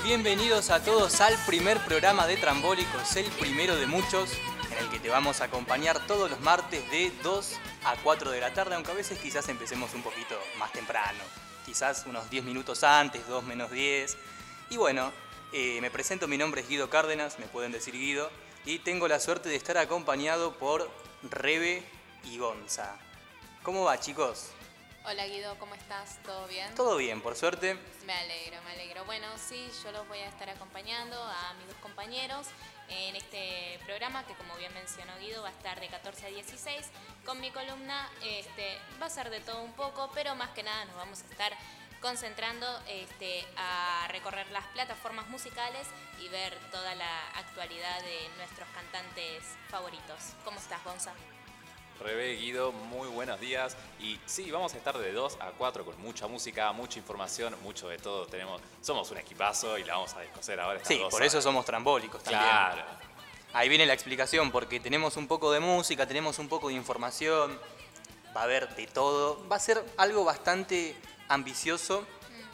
Bienvenidos a todos al primer programa de Trambólicos, el primero de muchos, en el que te vamos a acompañar todos los martes de 2 a 4 de la tarde, aunque a veces quizás empecemos un poquito más temprano, quizás unos 10 minutos antes, 2 menos 10. Y bueno, eh, me presento, mi nombre es Guido Cárdenas, me pueden decir Guido, y tengo la suerte de estar acompañado por Rebe y Gonza. ¿Cómo va chicos? Hola Guido, ¿cómo estás? ¿Todo bien? Todo bien, por suerte. Me alegro, me alegro. Bueno, sí, yo los voy a estar acompañando a mis dos compañeros en este programa que como bien mencionó Guido va a estar de 14 a 16 con mi columna este, va a ser de todo un poco pero más que nada nos vamos a estar concentrando este, a recorrer las plataformas musicales y ver toda la actualidad de nuestros cantantes favoritos. ¿Cómo estás, Gonza? Rebe, Guido, muy buenos días. Y sí, vamos a estar de 2 a 4 con mucha música, mucha información, mucho de todo. Tenemos, somos un equipazo y la vamos a descoser ahora. Sí, por eso somos trambólicos también. Claro. Ahí viene la explicación, porque tenemos un poco de música, tenemos un poco de información, va a haber de todo. Va a ser algo bastante ambicioso.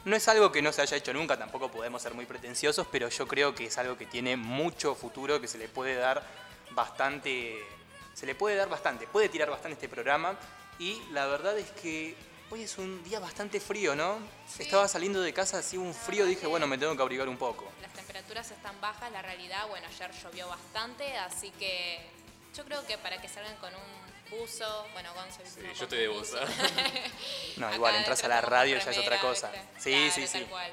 No es algo que no se haya hecho nunca, tampoco podemos ser muy pretenciosos, pero yo creo que es algo que tiene mucho futuro, que se le puede dar bastante. Se le puede dar bastante, puede tirar bastante este programa. Y la verdad es que hoy es un día bastante frío, ¿no? Sí. Estaba saliendo de casa así un frío, dije, bueno, me tengo que abrigar un poco. Las temperaturas están bajas, la realidad, bueno, ayer llovió bastante, así que yo creo que para que salgan con un buzo, bueno, Gonzo Sí, yo estoy de buzo. No, Acá igual, entras a la radio ya es otra cosa. Sí, Claro, sí, sí. cual.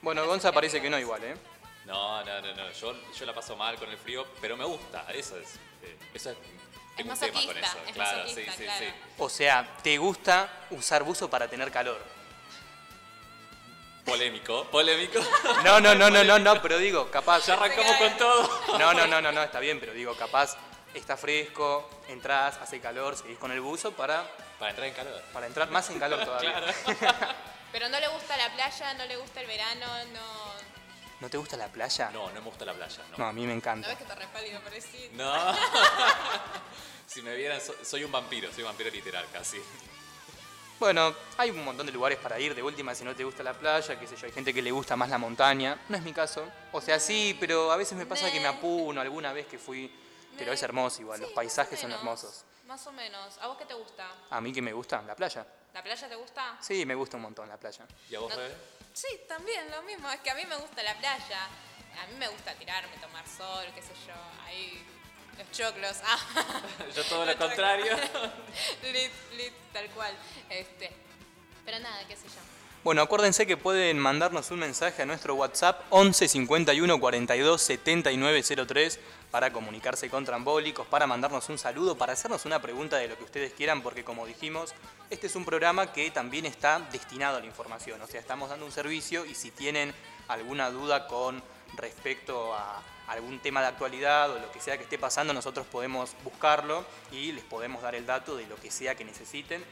Bueno, Parece Gonza que parece que no igual, ¿eh? No, no, no, no. Yo, yo la paso mal con el frío, pero me gusta. Eso es. eh, eso es. Tengo un tema con eso. es claro, sí, sí, claro. sí. O sea, ¿te gusta usar buzo para tener calor? Polémico, polémico. No, no, no, no, no, no, pero digo, capaz. ya arrancamos con todo. No, no, no, no, no, está bien, pero digo, capaz está fresco, entras, hace calor, seguís con el buzo para, Para entrar en calor. para entrar más en calor todavía. Claro. Pero no le gusta la playa, no le gusta el verano, no... ¿No te gusta la playa? No, no me gusta la playa. No, No. a mí me ¿No encanta. ves que te repálido parecía? No. si me vieran, so- soy un vampiro, soy un vampiro literal casi. Bueno, hay un montón de lugares para ir, de última si no te gusta la playa, qué sé yo, hay gente que le gusta más la montaña, no es mi caso. O sea, sí, pero a veces me pasa que me apuno alguna vez que fui, pero es hermoso igual, los paisajes son hermosos. Más o menos. ¿A vos qué te gusta? A mí que me gusta, la playa. ¿La playa te gusta? Sí, me gusta un montón la playa. ¿Y a vos, No-? Sí, también lo mismo. Es que a mí me gusta la playa. A mí me gusta tirarme, tomar sol, qué sé yo. Ahí los choclos. Ah. Yo todo lo contrario. lit, lit, tal cual. Este. Pero nada, qué sé yo. Bueno, acuérdense que pueden mandarnos un mensaje a nuestro WhatsApp 11 51 42 79 03 para comunicarse con Trambólicos, para mandarnos un saludo, para hacernos una pregunta de lo que ustedes quieran, porque como dijimos, este es un programa que también está destinado a la información, o sea, estamos dando un servicio y si tienen alguna duda con respecto a algún tema de actualidad o lo que sea que esté pasando, nosotros podemos buscarlo y les podemos dar el dato de lo que sea que necesiten.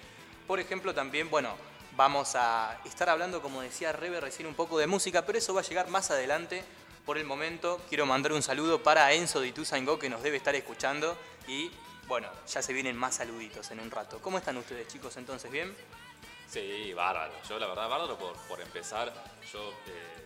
Por ejemplo, también, bueno, vamos a estar hablando, como decía Rebe recién, un poco de música, pero eso va a llegar más adelante. Por el momento, quiero mandar un saludo para Enzo de Ituzaingó, que nos debe estar escuchando. Y, bueno, ya se vienen más saluditos en un rato. ¿Cómo están ustedes, chicos, entonces? ¿Bien? Sí, bárbaro. Yo, la verdad, bárbaro por, por empezar. Yo eh,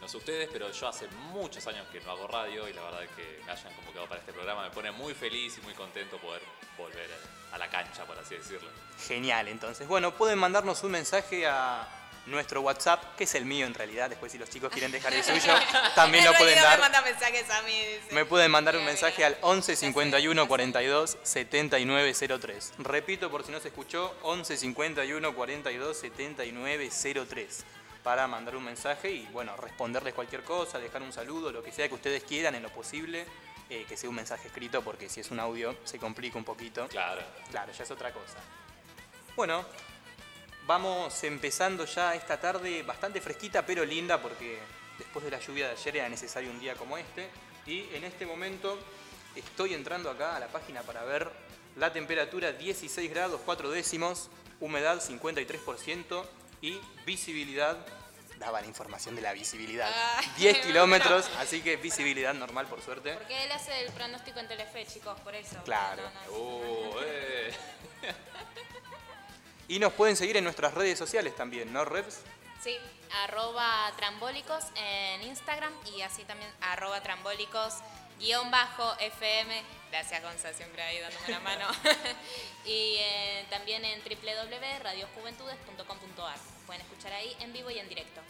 no sé ustedes, pero yo hace muchos años que no hago radio y la verdad es que me hayan convocado para este programa me pone muy feliz y muy contento poder volver a la cancha, por así decirlo. Genial, entonces. Bueno, pueden mandarnos un mensaje a nuestro WhatsApp, que es el mío en realidad. Después, si los chicos quieren dejar el suyo, también lo pueden me dar. manda mensajes a mí, dice. Me pueden mandar un mensaje mira. al 11 51 42 79 03. Repito por si no se escuchó, 11 51 42 79 03 para mandar un mensaje y bueno, responderles cualquier cosa, dejar un saludo, lo que sea que ustedes quieran en lo posible, eh, que sea un mensaje escrito porque si es un audio se complica un poquito. Claro. Claro, ya es otra cosa. Bueno, vamos empezando ya esta tarde bastante fresquita pero linda porque después de la lluvia de ayer era necesario un día como este. Y en este momento estoy entrando acá a la página para ver la temperatura 16 grados 4 décimos, humedad 53% y visibilidad. Daba la información de la visibilidad. Ah, 10 bueno. kilómetros, así que visibilidad normal por suerte. Porque él hace el pronóstico en Telefe, chicos, por eso. Claro. No, no, eh. Y nos pueden seguir en nuestras redes sociales también, ¿no, Reps? Sí, arroba trambólicos en Instagram y así también arroba trambólicos guion bajo FM. Gracias Gonza, siempre ahí dándome la mano. y eh, también en www.radiojuventudes.com.ar. Pueden escuchar ahí en vivo y en directo.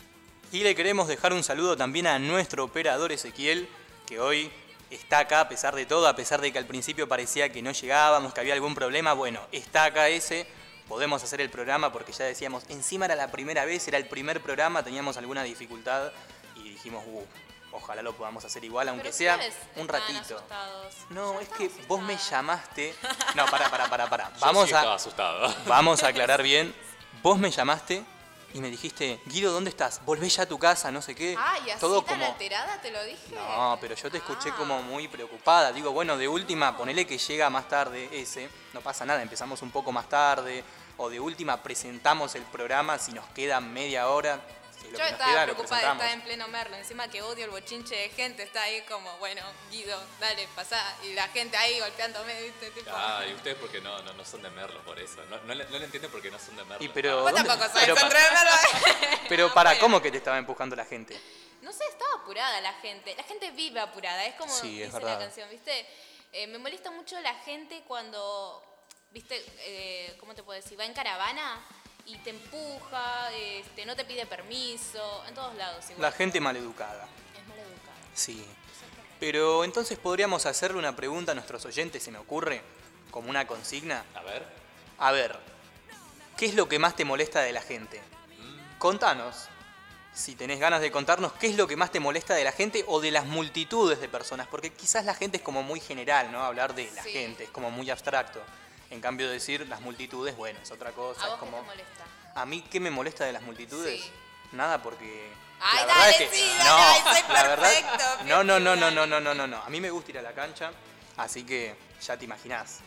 Y le queremos dejar un saludo también a nuestro operador Ezequiel, que hoy está acá a pesar de todo, a pesar de que al principio parecía que no llegábamos, que había algún problema. Bueno, está acá ese, podemos hacer el programa porque ya decíamos, encima era la primera vez, era el primer programa, teníamos alguna dificultad y dijimos, uh, ojalá lo podamos hacer igual, aunque sea un ratito. asustados. No, Yo es que vos me llamaste. No, para, para, para, para. Yo Vamos sí a. asustado. Vamos a aclarar bien. Vos me llamaste y me dijiste, Guido, ¿dónde estás? Volvé ya a tu casa, no sé qué. Ay, así Todo tan como. alterada te lo dije. No, pero yo te escuché Ah. como muy preocupada. Digo, bueno, de última, ponele que llega más tarde ese. No pasa nada, empezamos un poco más tarde. O de última, presentamos el programa si nos queda media hora. Yo estaba preocupada estar en pleno merlo, encima que odio el bochinche de gente, está ahí como, bueno, Guido, dale, pasá, y la gente ahí golpeándome, ¿viste? Tipo, Ah, y ustedes porque no, no, no son de Merlo por eso. No, no, le, no le entienden porque no son de Merlo. Y pero- Vos ¿dónde? tampoco sos pero de Merlo. Pero para. ¿cómo que te estaba empujando la gente? No sé, estaba apurada la gente. La gente vive apurada, es como Sí, es dice verdad. la canción, ¿viste? Eh, me molesta mucho la gente cuando, ¿viste? Eh, ¿Cómo te puedo decir? Va en caravana y te empuja, este, no te pide permiso, en todos lados igual. La gente maleducada. Es maleducada. Sí. Pero entonces podríamos hacerle una pregunta a nuestros oyentes, se me ocurre, como una consigna. A ver. A ver, ¿qué es lo que más te molesta de la gente? Contanos. Si tenés ganas de contarnos qué es lo que más te molesta de la gente o de las multitudes de personas, porque quizás la gente es como muy general, ¿no? Hablar de la Sí. gente es como muy abstracto. En cambio decir las multitudes, bueno, es otra cosa, ¿A es vos como qué te molesta? a mí qué me molesta de las multitudes? Sí. Nada porque Ay, la verdad dale, es que sí, dale, no, ay, soy la verdad perfecto, no, no, no, no, dale. no, no, no, no, no. A mí me gusta ir a la cancha, así que ya te imaginás.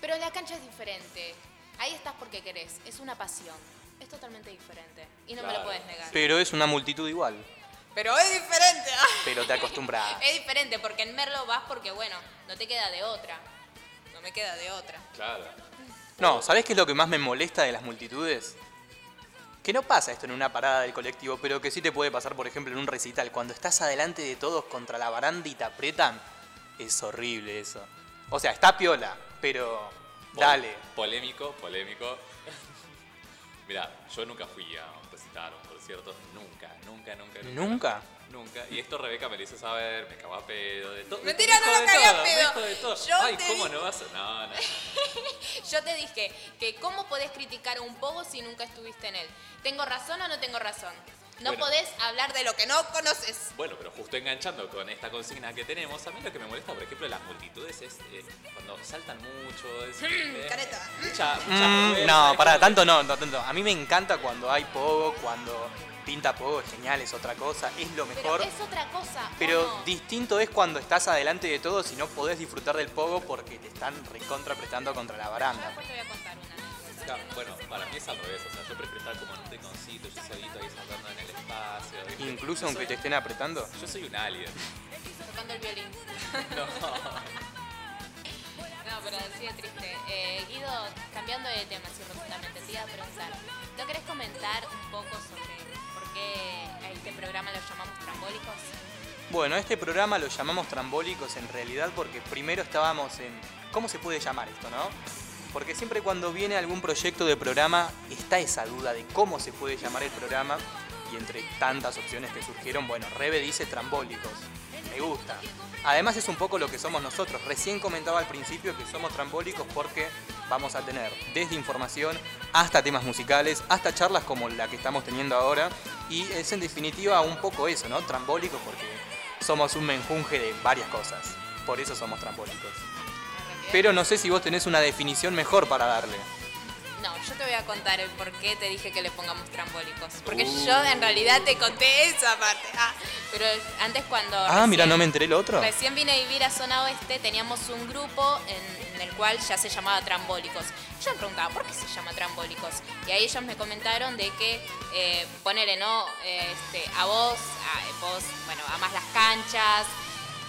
Pero la cancha es diferente. Ahí estás porque querés, es una pasión. Es totalmente diferente. Y no me lo puedes negar. Pero es una multitud igual, Pero es diferente. pero te acostumbras. Es diferente porque en Merlo vas porque, bueno, no te queda de otra. No me queda de otra. Claro. No, ¿sabés qué es lo que más me molesta de las multitudes? Que no pasa esto en una parada del colectivo, pero que sí te puede pasar, por ejemplo, en un recital. Cuando estás adelante de todos contra la baranda y te apretan, es horrible eso. O sea, está piola, pero Pol- dale. Polémico, polémico. Mira, yo nunca fui a un recital, por cierto. Nunca, nunca, nunca, nunca. ¿Nunca? Nunca. Y esto Rebeca me lo hizo saber, me cagó a pedo. De todo. Mentira, me no lo cagué a pedo. dijo de todo. Yo Ay, te ¿cómo no vas a.? No, no. Yo te dije que cómo podés criticar a un pogo si nunca estuviste en él. ¿Tengo razón o no tengo razón? No Bueno. podés hablar de lo que no conoces. Bueno, pero justo enganchando con esta consigna que tenemos, a mí lo que me molesta, por ejemplo, de las multitudes es eh, cuando saltan mucho. Es, eh, careta. Mucha, mucha Mm, no, como- tanto no, no tanto. A mí me encanta cuando hay pogo, cuando pinta pogo, es genial, es otra cosa, es lo Pero mejor. es otra cosa. ¿o Pero no? distinto es cuando estás adelante de todos y no podés disfrutar del pogo porque te están recontra apretando contra la Yo baranda. después te voy a contar una bueno, para mí es al revés, o sea, yo prefiero estar como en un rinconcito, yo solito ahí saltando en el espacio. ¿viste? Incluso Yo aunque soy- te estén apretando. Yo soy un alien. Tocando el violín. No. No, pero así de triste. Eh, Guido, cambiando de tema, así rotundamente, te iba a preguntar. ¿No querés comentar un poco sobre qué a este programa lo llamamos trambólicos? Bueno, este programa lo llamamos trambólicos en realidad porque primero estábamos en... ¿Cómo se puede llamar esto, no? Porque siempre cuando viene algún proyecto de programa está esa duda de cómo se puede llamar el programa y entre tantas opciones que surgieron, bueno, Rebe dice trambólicos. Me gusta. Además es un poco lo que somos nosotros. Recién comentaba al principio que somos trambólicos porque vamos a tener desde información hasta temas musicales, hasta charlas como la que estamos teniendo ahora. Y es en definitiva un poco eso, ¿no? Trambólicos porque somos un menjunje de varias cosas. Por eso somos trambólicos. Pero no sé si vos tenés una definición mejor para darle. No, yo te voy a contar el por qué te dije que le pongamos trambólicos. Porque Uh. yo en realidad te conté esa parte. Ah, pero antes cuando... Ah, mira, no me enteré el otro. Recién vine a vivir a Zona Oeste, teníamos un grupo en, en el cual ya se llamaba Trambólicos. Yo me preguntaba, ¿por qué se llama Trambólicos? Y ahí ellos me comentaron de que, eh, ponele, ¿no? Este, a vos, a, vos, bueno, amas las canchas,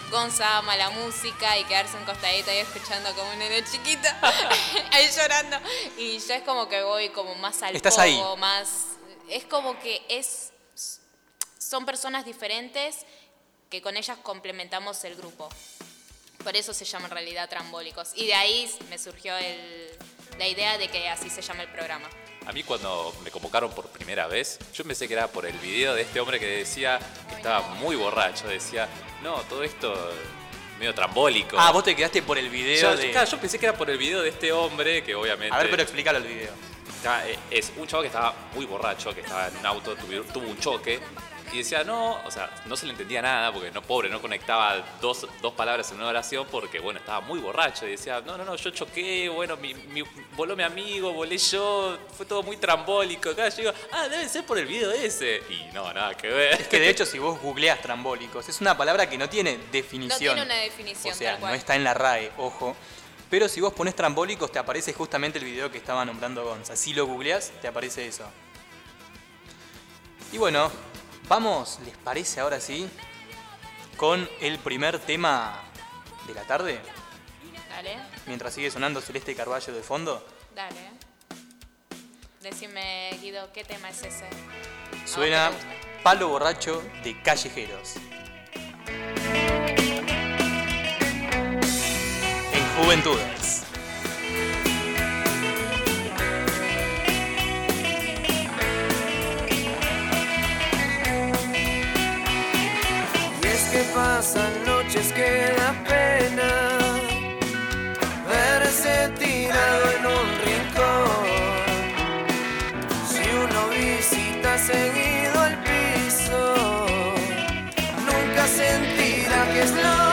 Gonza ama la música y quedarse un costadito ahí escuchando como un nene chiquito, ahí llorando. Y yo es como que voy como más al Estás pogo, ahí. más... Es como que es... Son personas diferentes que con ellas complementamos el grupo. Por eso se llama en realidad trambólicos. Y de ahí me surgió el- la idea de que así se llama el programa. A mí cuando me convocaron por primera vez, yo pensé que era por el video de este hombre que decía que estaba muy borracho. Decía, no, todo esto medio trambólico. Ah, vos te quedaste por el video yo, de... claro, yo pensé que era por el video de este hombre que obviamente... A ver, pero explícalo el video. Está- eh, es un chavo que estaba muy borracho, que estaba en un auto, tuvo un choque y decía, no, o sea, no se le entendía nada porque no, pobre, no conectaba dos, dos palabras en una oración porque, bueno, estaba muy borracho y decía, no, no, no, yo choqué, bueno, mi, mi- voló mi amigo, volé yo, fue todo muy trambólico. Acá yo digo, ah, debe ser por el video ese. Y no, nada que ver. Es que de hecho si vos googleás trambólicos, es una palabra que no tiene definición. No tiene una definición, O sea, tal cual. no está en la RAE, ojo. Pero si vos pones trambólicos te aparece justamente el video que estaba nombrando Gonza. Si lo googleás, te aparece eso. Y bueno, vamos, ¿les parece ahora sí? Con el primer tema de la tarde. Dale, Mientras sigue sonando Celeste Carballo de fondo, dale. Decime, Guido, ¿qué tema es ese? suena Ah. Palo Borracho de Callejeros. En Juventudes. Pasan noches que da pena verse tirado en un rincón. Si uno visita seguido el piso, nunca sentirá que es lo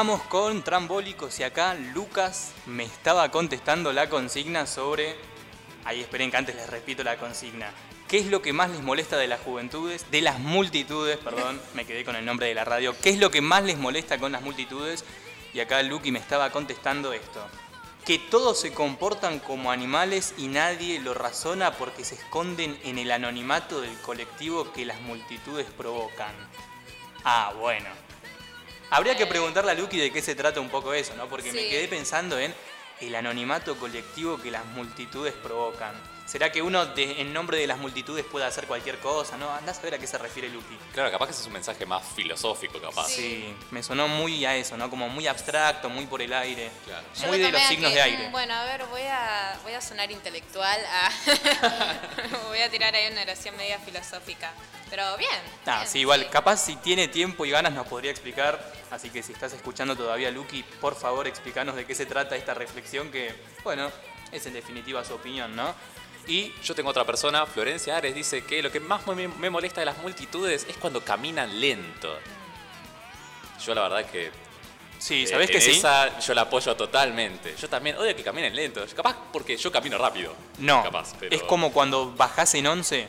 Continuamos con Trambólicos y acá Lucas me estaba contestando la consigna sobre... Ahí esperen que antes les repito la consigna. ¿Qué es lo que más les molesta de las juventudes? De las multitudes, perdón, me quedé con el nombre de la radio. ¿Qué es lo que más les molesta con las multitudes? Y acá Lucky me estaba contestando esto. Que todos se comportan como animales y nadie lo razona porque se esconden en el anonimato del colectivo que las multitudes provocan. Ah, bueno. Habría que preguntarle a Lucky de qué se trata un poco eso, ¿no? Porque me quedé pensando en el anonimato colectivo que las multitudes provocan. ¿Será que uno de- en nombre de las multitudes puede hacer cualquier cosa? ¿No? Andás a ver a qué se refiere Lucky. Claro, capaz que ese es un mensaje más filosófico, capaz. Sí, me sonó muy a eso, ¿no? Como muy abstracto, muy por el aire. Claro. Muy lo de los a signos que, de aire. Bueno, a ver, voy a, voy a sonar intelectual. ah. voy a tirar ahí una oración media filosófica. Pero bien. Ah, bien, sí, igual, capaz si tiene tiempo y ganas nos podría explicar. Así que si estás escuchando todavía, Lucky, por favor explícanos de qué se trata esta reflexión que, bueno, es en definitiva su opinión, ¿no? Y Yo tengo otra persona, Florencia Ares, dice que lo que más me, molesta de las multitudes es cuando caminan lento. Yo la verdad que... sí, eh, ¿sabés que sí? esa yo la apoyo totalmente. Yo también odio que caminen lento. Capaz porque yo camino rápido. No, Capaz, pero- es como cuando bajás en 11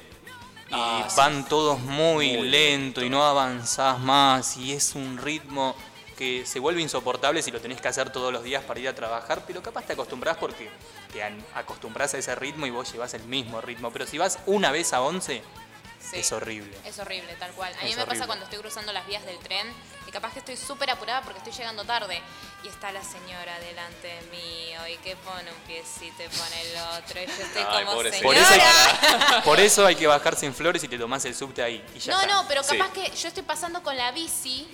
y Ah, sí. van todos muy, Muy lento lento. y no avanzás más y es un ritmo que se vuelve insoportable si lo tenés que hacer todos los días para ir a trabajar, pero capaz te acostumbrás porque te acostumbras a ese ritmo y vos llevas el mismo ritmo, pero si vas una vez a 11 Sí. es horrible. Es horrible, tal cual. A mí Es me horrible. pasa cuando estoy cruzando las vías del tren y capaz que estoy súper apurada porque estoy llegando tarde y está la señora delante mío y que pone un piecito y pone el otro y yo estoy Ay, como pobre señora. Por eso, hay, por eso hay que bajarse en flores y te tomás el subte ahí y ya No, está. no, pero Sí. capaz que yo estoy pasando con la bici,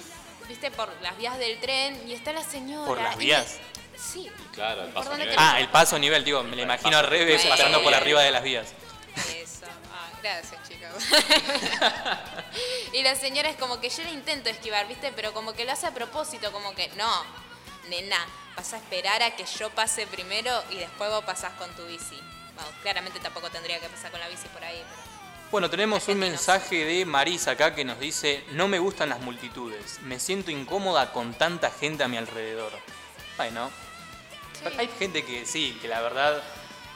viste, por las vías del tren y está la señora. ¿Por las y vías? Sí. Claro, el paso ¿Por dónde nivel. Ah, el paso a nivel, digo, me lo imagino al revés, pasando por arriba de las vías. Eso. Ah, gracias, chicos. y la señora es como que yo le intento esquivar, ¿viste? Pero como que lo hace a propósito, como que, no, nena, vas a esperar a que yo pase primero y después vos pasás con tu bici. Bueno, claramente tampoco tendría que pasar con la bici por ahí, pero... Bueno, tenemos un mensaje de Marisa acá que nos dice, no me gustan las multitudes, me siento incómoda con tanta gente a mi alrededor. Bueno, pero hay gente que sí, que la verdad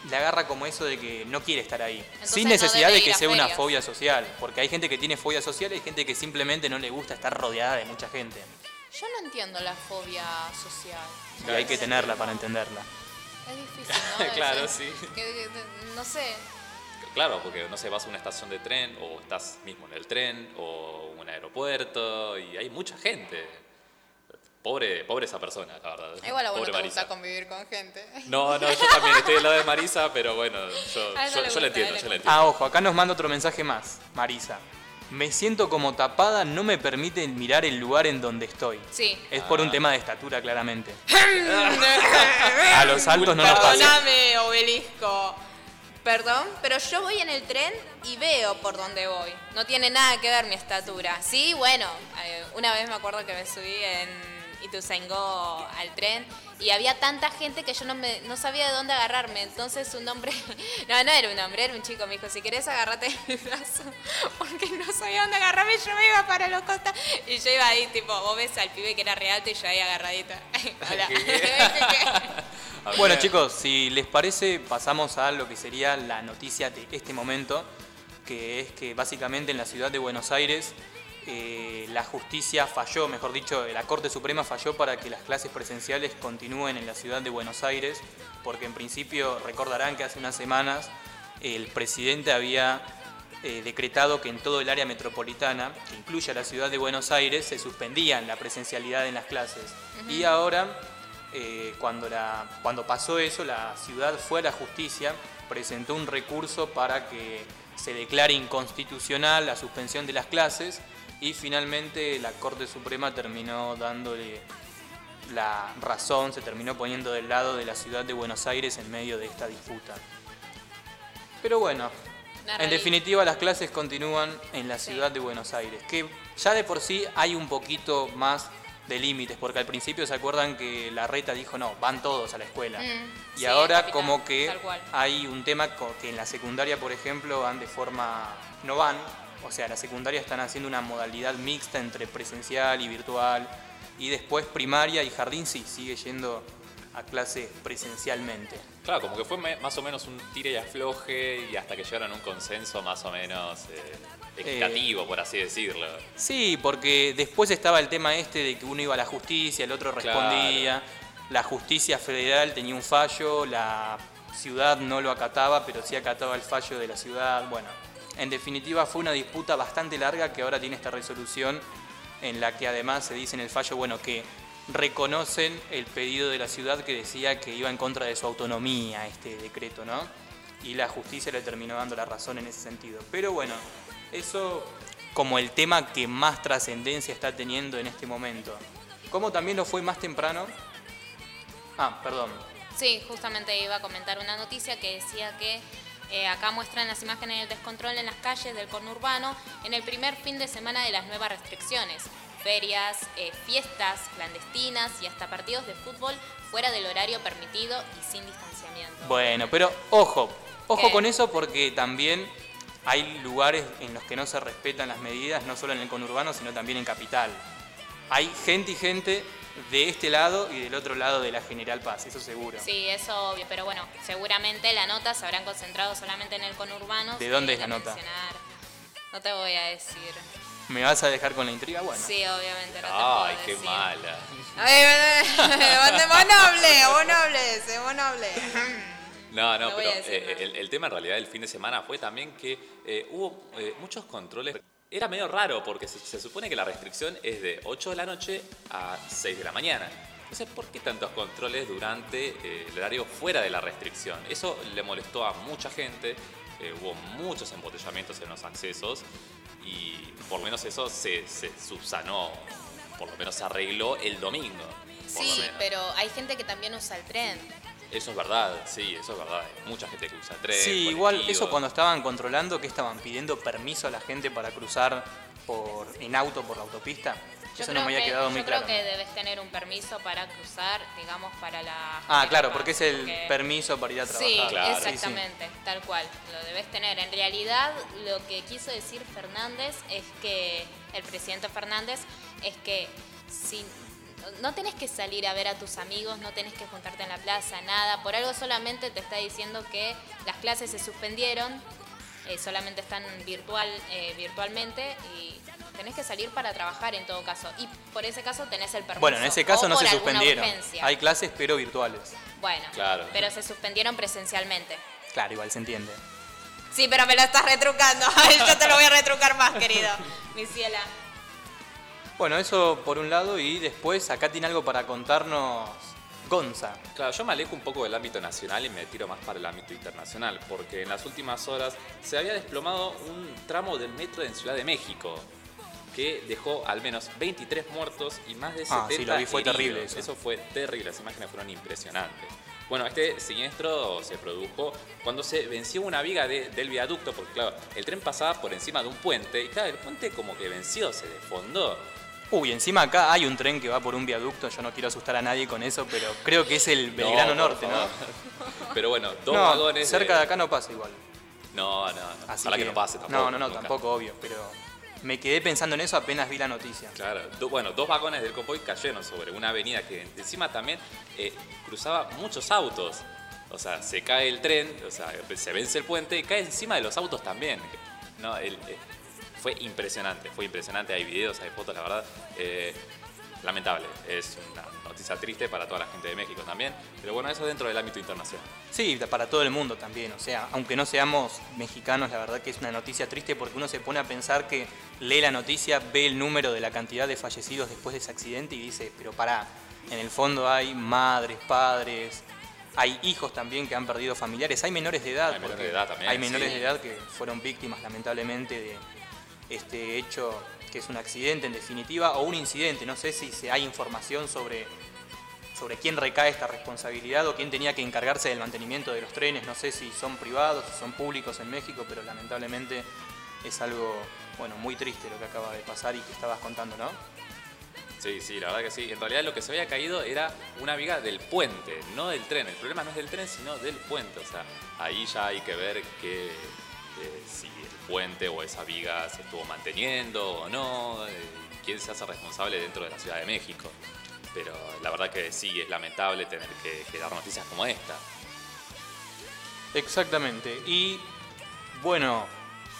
le agarra como eso de que no quiere estar ahí, Entonces sin necesidad de que sea una fobia social, porque hay gente que tiene fobia social y hay gente que simplemente no le gusta estar rodeada de mucha gente. Yo no entiendo la fobia social. Y hay que tenerla para entenderla. Es difícil, ¿no? Claro, sí. que- que- no sé. Claro, porque no sé, vas a una estación de tren o estás mismo en el tren o un aeropuerto y hay mucha gente. Pobre, pobre esa persona, la verdad. Igual a vos no Pobre te gusta Marisa. convivir con gente. No, no, yo también estoy del lado de Marisa, pero bueno, yo, A él no yo, le yo gusta, la a entiendo, él yo le entiendo. Ah, ojo, acá nos manda otro mensaje más, Marisa. Me siento como tapada, no me permite mirar el lugar en donde estoy. Sí. Es por un tema de estatura, claramente. A los altos no nos pasa. Perdóname, obelisco. Perdón, pero yo voy en el tren y veo por dónde voy. No tiene nada que ver mi estatura. Sí, bueno, eh, una vez me acuerdo que me subí en Ituzaingó al tren y había tanta gente que yo no, me, no sabía de dónde agarrarme. Entonces un hombre, no, no era un hombre, era un chico, me dijo, si querés agarrate el brazo, porque no sabía dónde agarrarme, yo me iba para los costados. Y yo iba ahí, tipo, vos ves al pibe que era real y yo ahí agarradita. Hola. Bueno chicos, si les parece, pasamos a lo que sería la noticia de este momento, que es que básicamente en la ciudad de Buenos Aires eh, la justicia falló, mejor dicho, la Corte Suprema falló para que las clases presenciales continúen en la ciudad de Buenos Aires, porque en principio recordarán que hace unas semanas el presidente había eh, decretado que en todo el área metropolitana, que incluye a la ciudad de Buenos Aires, se suspendían la presencialidad en las clases. Y ahora, eh, cuando, la, cuando pasó eso, la ciudad fue a la justicia, presentó un recurso para que se declare inconstitucional la suspensión de las clases y finalmente la Corte Suprema terminó dándole la razón, se terminó poniendo del lado de la ciudad de Buenos Aires en medio de esta disputa. Pero bueno, en definitiva las clases continúan en la ciudad de Buenos Aires, que ya de por sí hay un poquito más de límites, porque al principio se acuerdan que la reta dijo no, van todos a la escuela. Mm, y sí, ahora capital, como que hay un tema que en la secundaria, por ejemplo, van de forma... no van, o sea, la secundaria están haciendo una modalidad mixta entre presencial y virtual, y después primaria y jardín sí, sigue yendo a clase presencialmente. Claro, como que fue más o menos un tire y afloje y hasta que llegaron a un consenso más o menos eh, equitativo, por así decirlo. Sí, porque después estaba el tema este de que uno iba a la justicia, el otro respondía. La justicia federal tenía un fallo, la ciudad no lo acataba, pero sí acataba el fallo de la ciudad. Bueno, en definitiva fue una disputa bastante larga que ahora tiene esta resolución en la que además se dice en el fallo, bueno, que reconocen el pedido de la ciudad que decía que iba en contra de su autonomía este decreto, ¿no? Y la justicia le terminó dando la razón en ese sentido. Pero bueno, eso como el tema que más trascendencia está teniendo en este momento. Como también lo fue más temprano. Ah, perdón. Sí, justamente iba a comentar una noticia que decía que eh, acá muestran las imágenes del descontrol en las calles del conurbano en el primer fin de semana de las nuevas restricciones. Ferias, eh, fiestas clandestinas y hasta partidos de fútbol fuera del horario permitido y sin distanciamiento. Bueno, pero ojo, ojo ¿Qué? con eso porque también hay lugares en los que no se respetan las medidas, no solo en el conurbano, sino también en capital. Hay gente y gente de este lado y del otro lado de la General Paz, eso seguro. Sí, eso obvio, pero bueno, seguramente la nota se habrán concentrado solamente en el conurbano. ¿De dónde es la nota? mencionar. No te voy a decir. ¿Me vas a dejar con la intriga? Bueno. Sí, obviamente no te Ay, puedo qué decir. mala. Ay, vos no hablé, vos no vos no. No, pero eh, el, el tema en realidad del fin de semana fue también que eh, hubo eh, muchos controles. Era medio raro porque se, se supone que la restricción es de 8 de la noche a 6 de la mañana. Entonces, ¿por qué tantos controles durante el horario fuera de la restricción? Eso le molestó a mucha gente, hubo muchos embotellamientos en los accesos y por lo menos eso se, se subsanó, por lo menos se arregló el domingo. Sí, pero hay gente que también usa el tren. Eso es verdad, sí, eso es verdad. Hay mucha gente que usa tren. Sí, igual eso cuando estaban controlando, que estaban pidiendo permiso a la gente para cruzar por en auto por la autopista. Yo eso creo no me había que, quedado yo muy creo claro. que debes tener un permiso para cruzar, digamos, para la... Ah, gente claro, que porque es el porque- permiso para ir a trabajar. Sí, Claro. exactamente, tal cual, lo debes tener. En realidad, lo que quiso decir Fernández es que, el presidente Fernández, es que si no tenés que salir a ver a tus amigos, no tenés que juntarte en la plaza, nada, por algo solamente te está diciendo que las clases se suspendieron, eh, solamente están virtual, eh, virtualmente y tenés que salir para trabajar en todo caso. Y por ese caso tenés el permiso. Bueno, en ese caso o no se suspendieron. urgencia. Hay clases pero virtuales. Bueno, Claro. pero se suspendieron presencialmente. Claro, igual se entiende. Sí, pero me lo estás retrucando. Yo te lo voy a retrucar más, querido. Mi ciela. Bueno, eso por un lado y después acá tiene algo para contarnos Gonza. Claro, yo me alejo un poco del ámbito nacional y me tiro más para el ámbito internacional, porque en las últimas horas se había desplomado un tramo del metro en Ciudad de México que dejó al menos 23 muertos y más de 70 Ah, sí, lo vi, fue heridos. terrible eso. Eso fue terrible, las imágenes fueron impresionantes. Bueno, este siniestro se produjo cuando se venció una viga de- del viaducto, porque claro, el tren pasaba por encima de un puente y claro, el puente como que venció, se desfondó. Uy, encima acá hay un tren que va por un viaducto, yo no quiero asustar a nadie con eso, pero creo que es el Belgrano Norte, ¿no? Pero bueno, dos no, vagones. cerca de acá no pasa igual. No, no, no. Así Ojalá que, no pase tampoco. No, no, no, nunca. tampoco, obvio, pero me quedé pensando en eso apenas vi la noticia. Claro, do- bueno, dos vagones del convoy cayeron sobre una avenida que encima también eh, cruzaba muchos autos. O sea, se cae el tren, o sea, se vence el puente y cae encima de los autos también. No, el- eh, fue impresionante, fue impresionante. Hay videos, hay fotos, la verdad. eh, lamentable, es una noticia triste para toda la gente de México también. Pero bueno, eso dentro del ámbito internacional. Sí, para todo el mundo también, o sea, aunque no seamos mexicanos, la verdad que es una noticia triste porque uno se pone a pensar que lee la noticia, ve el número de la cantidad de fallecidos después de ese accidente y dice, pero pará, en el fondo hay madres, padres, hay hijos también que han perdido familiares, hay menores de edad. Hay menores de edad también, Hay menores sí. de edad que fueron víctimas lamentablemente de este hecho que es un accidente en definitiva o un incidente, no sé si hay información sobre sobre quién recae esta responsabilidad o quién tenía que encargarse del mantenimiento de los trenes. No sé si son privados, si son públicos en México, pero lamentablemente es algo bueno muy triste lo que acaba de pasar y que estabas contando, ¿no? Sí, sí, la verdad que sí. En realidad lo que se había caído era una viga del puente, no del tren. El problema no es del tren, sino del puente. O sea, ahí ya hay que ver que, eh, si puente o esa viga se estuvo manteniendo o no, eh, quién se hace responsable dentro de la Ciudad de México. Pero la verdad que sí, es lamentable tener que, que dar noticias como esta. Exactamente. Y bueno,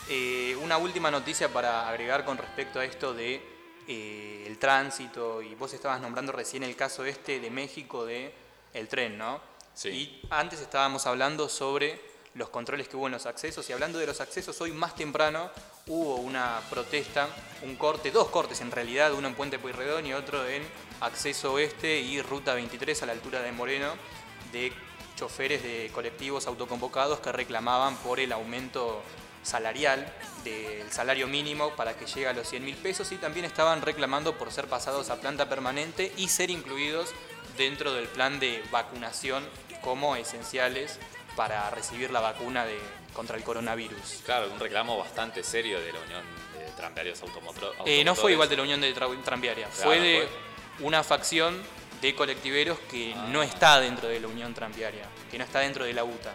eh, una última noticia para agregar con respecto a esto de eh, el tránsito y vos estabas nombrando recién el caso este de México de el tren, ¿no? Sí. Y antes estábamos hablando sobre los controles que hubo en los accesos. Y hablando de los accesos hoy más temprano hubo una protesta, un corte, dos cortes en realidad, uno en Puente Pueyrredón y otro en acceso oeste y ruta 23 a la altura de Moreno de choferes de colectivos autoconvocados que reclamaban por el aumento salarial del salario mínimo para que llegue a los 100 mil pesos y también estaban reclamando por ser pasados a planta permanente y ser incluidos dentro del plan de vacunación como esenciales para recibir la vacuna de, contra el coronavirus. Claro, un reclamo bastante serio de la Unión de Tranviarios Automotro- Eh, no fue Automotores. igual de la Unión de Tra- Tranviaria, Claro, fue de una facción de colectiveros que Ah. no está dentro de la Unión Tranviaria, que no está dentro de la UTA,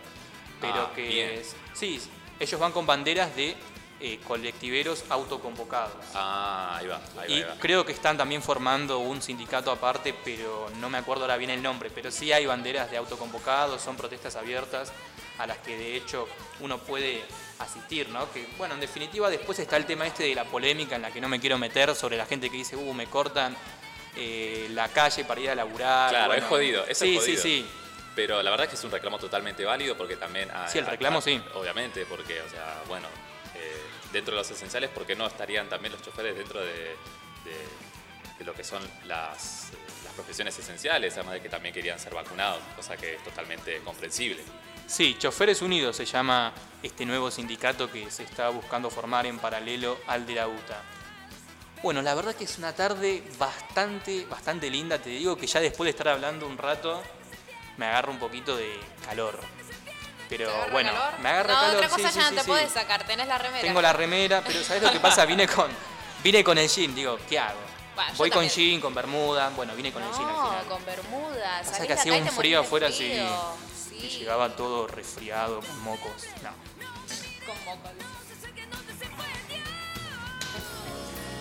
pero Ah, que es- sí, ellos van con banderas de eh, colectiveros autoconvocados. Ah, ahí va, ahí va, Y ahí va. creo que están también formando un sindicato aparte, pero no me acuerdo ahora bien el nombre, pero sí hay banderas de autoconvocados, son protestas abiertas a las que de hecho uno puede asistir, ¿no? Que bueno, en definitiva después está el tema este de la polémica en la que no me quiero meter sobre la gente que dice, uh, me cortan eh, la calle para ir a laburar. Claro, Bueno, es jodido, eso sí, es jodido. sí, sí. Pero la verdad es que es un reclamo totalmente válido porque también... ah, Sí, el ah, reclamo ah, sí. Obviamente, porque, o sea, bueno, dentro de los esenciales, ¿por qué no estarían también los choferes dentro de, lo que son las, profesiones esenciales? Además de que también querían ser vacunados, cosa que es totalmente comprensible. Sí, Choferes Unidos se llama este nuevo sindicato que se está buscando formar en paralelo al de la UTA. Bueno, la verdad que es una tarde bastante, bastante linda. Te digo que ya después de estar hablando un rato, me agarra un poquito de calor. Pero ¿Te agarra bueno, calor? me agarra no, calor. otra cosa sí, ya sí, no te sí, puedes sí. sacar, tenés la remera. Tengo la remera, pero ¿sabes lo que pasa? Vine con, vine con el jean, digo, ¿qué hago? Bueno, Voy con también. jean, con bermuda, bueno, vine con el jean al No, final. con bermudas. Pasa que hacía un frío afuera así y llegaba todo resfriado, con mocos. No. con mocos.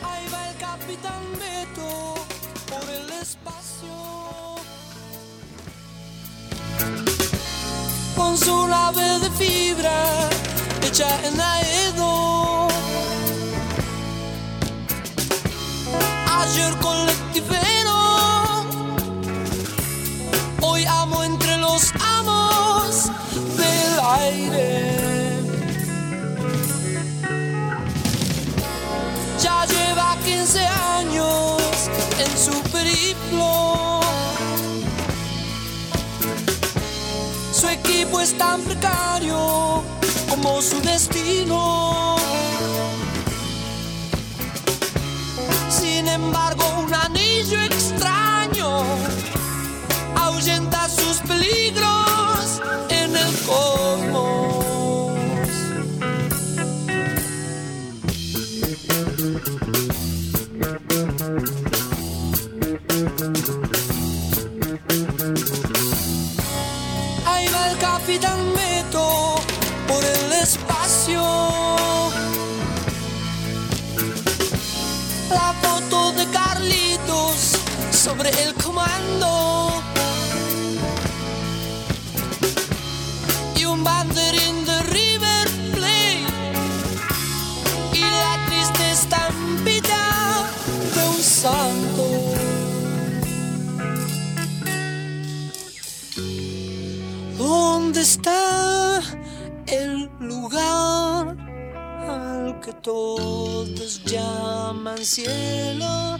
Ahí va el capitán Beto por el espacio con su labio de fibra hecha en Aedo. Ayer colectivero, hoy amo entre los amos del aire. Ya lleva 15 años en su periplo. Equipo es tan precario como su destino. Sin embargo, un anillo extraño ahuyenta sus peligros sobre el comando. Y un banderín de River Plate. Y la triste estampita de un santo. ¿Dónde está el lugar al que todos llaman cielo?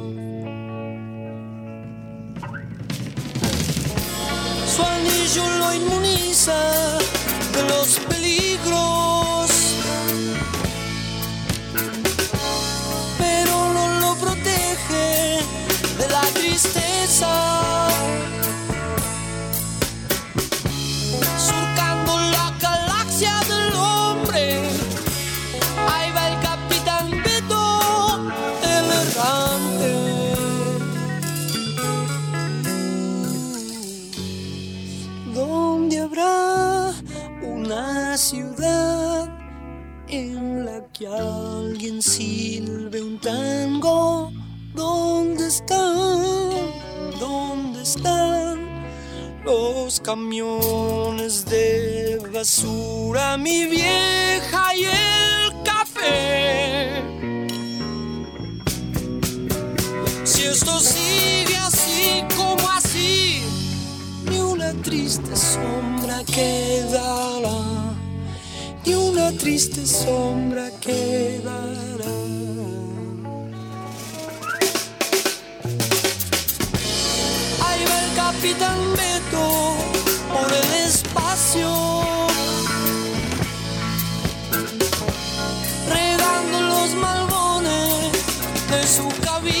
Anillo lo inmuniza de los peligros, pero no lo protege de la tristeza. En la que alguien silbe un tango? ¿Dónde están? ¿Dónde están los camiones de basura? Mi vieja y el café. Si esto sigue así como así, ni una triste sombra quedará, ni una triste sombra quedará. Ahí va el capitán Beto por el espacio, regando los malbones de su cabina.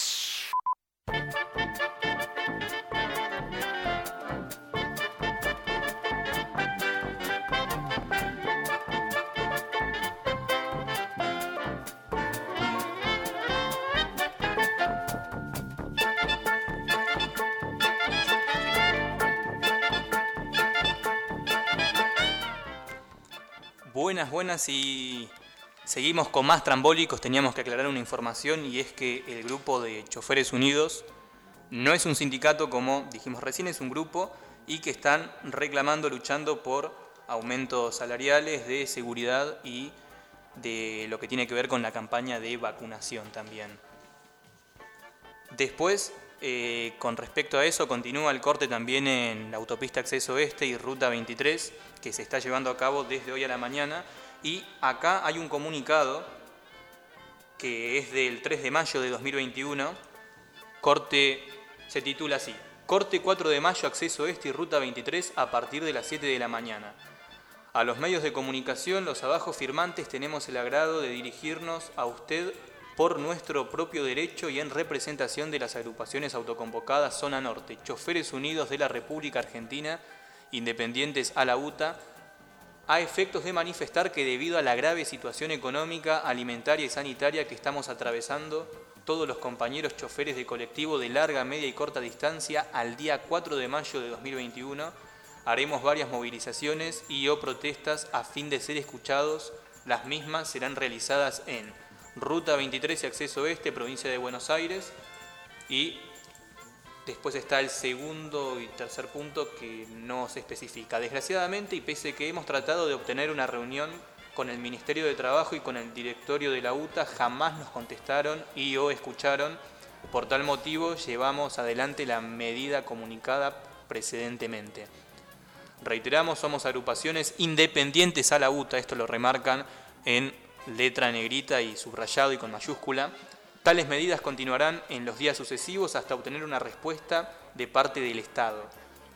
Buenas, y seguimos con más trambólicos. Teníamos que aclarar una información y es que el grupo de Choferes Unidos no es un sindicato como dijimos recién, es un grupo y que están reclamando, luchando por aumentos salariales de seguridad y de lo que tiene que ver con la campaña de vacunación también. Después, eh, con respecto a eso, continúa el corte también en la autopista Acceso Este y Ruta 23, que se está llevando a cabo desde hoy a la mañana. Y acá hay un comunicado que es del 3 de mayo de 2021. Corte se titula así. Corte 4 de mayo, acceso este y ruta 23 a partir de las 7 de la mañana. A los medios de comunicación, los abajo firmantes, tenemos el agrado de dirigirnos a usted por nuestro propio derecho y en representación de las agrupaciones autoconvocadas Zona Norte, Choferes Unidos de la República Argentina, Independientes a la UTA, a efectos de manifestar que debido a la grave situación económica, alimentaria y sanitaria que estamos atravesando, todos los compañeros choferes de colectivo de larga, media y corta distancia, al día 4 de mayo de 2021, haremos varias movilizaciones y o protestas a fin de ser escuchados. Las mismas serán realizadas en Ruta 23 y Acceso Este, provincia de Buenos Aires, y Después está el segundo y tercer punto que no se especifica. Desgraciadamente, y pese a que hemos tratado de obtener una reunión con el Ministerio de Trabajo y con el directorio de la UTA, jamás nos contestaron y o escucharon. Por tal motivo, llevamos adelante la medida comunicada precedentemente. Reiteramos, somos agrupaciones independientes a la UTA, esto lo remarcan en letra negrita y subrayado y con mayúscula. Tales medidas continuarán en los días sucesivos hasta obtener una respuesta de parte del Estado.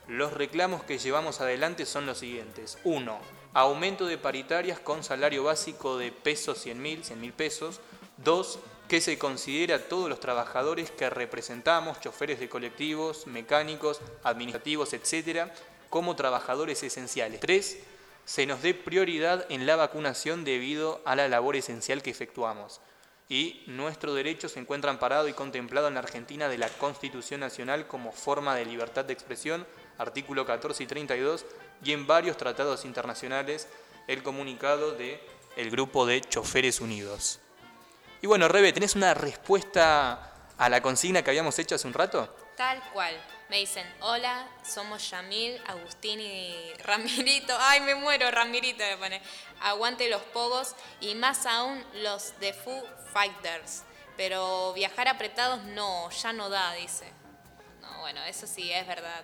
Los reclamos que llevamos adelante son los siguientes. 1. Aumento de paritarias con salario básico de pesos 100 mil, 100 mil pesos. 2. Que se considere a todos los trabajadores que representamos, choferes de colectivos, mecánicos, administrativos, etcétera, como trabajadores esenciales. 3. Se nos dé prioridad en la vacunación debido a la labor esencial que efectuamos y nuestro derecho se encuentra amparado y contemplado en la Argentina de la Constitución Nacional como forma de libertad de expresión, artículo 14 y 32, y en varios tratados internacionales el comunicado de el grupo de Choferes Unidos. Y bueno, Rebe, ¿tenés una respuesta a la consigna que habíamos hecho hace un rato? Tal cual. Me dicen, hola, somos Yamil, Agustín y Ramirito. Ay, me muero, Ramirito me pone. Aguante los pogos y más aún los de Foo Fighters. Pero viajar apretados no, ya no da, dice. No, bueno, eso sí, es verdad.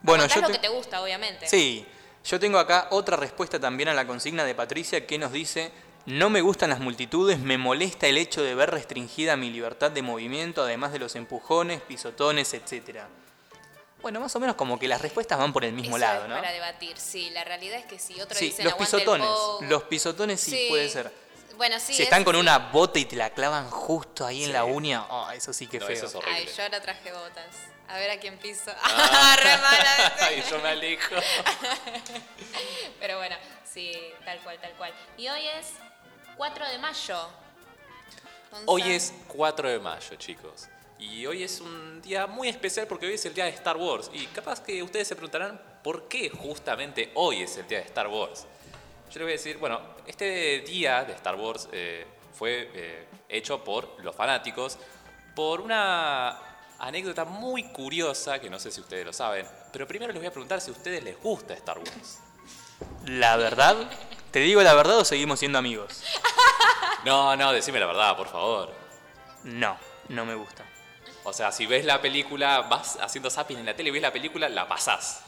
Bueno, yo lo te- que te gusta, obviamente. Sí, yo tengo acá otra respuesta también a la consigna de Patricia que nos dice, no me gustan las multitudes, me molesta el hecho de ver restringida mi libertad de movimiento, además de los empujones, pisotones, etc. Bueno, más o menos como que las respuestas van por el mismo Eso lado, es ¿no? Para debatir, sí. La realidad es que si otro Sí, dicen los el pisotones, pogo- los pisotones sí, puede ser. Bueno, sí. si están con sí. una bota y te la clavan justo ahí en Sí. la uña, oh, eso sí que No, feo. eso es horrible. Ay, yo ahora traje botas. A ver a quién piso. Ah. Re mala. Ay, yo me alejo. Pero bueno, sí, tal cual, tal cual. Y hoy es 4 de mayo. Hoy es 4 de mayo, chicos. Y hoy es un día muy especial porque hoy es el día de Star Wars. Y capaz que ustedes se preguntarán por qué justamente hoy es el día de Star Wars. Yo les voy a decir, bueno, este día de Star Wars eh, fue eh, hecho por los fanáticos por una anécdota muy curiosa, que no sé si ustedes lo saben, pero primero les voy a preguntar si a ustedes les gusta Star Wars. La verdad, te digo la verdad o seguimos siendo amigos. No, no, decime la verdad, por favor. No, no me gusta. O sea, si ves la película, vas haciendo zapping en la tele, ves la película, la pasás.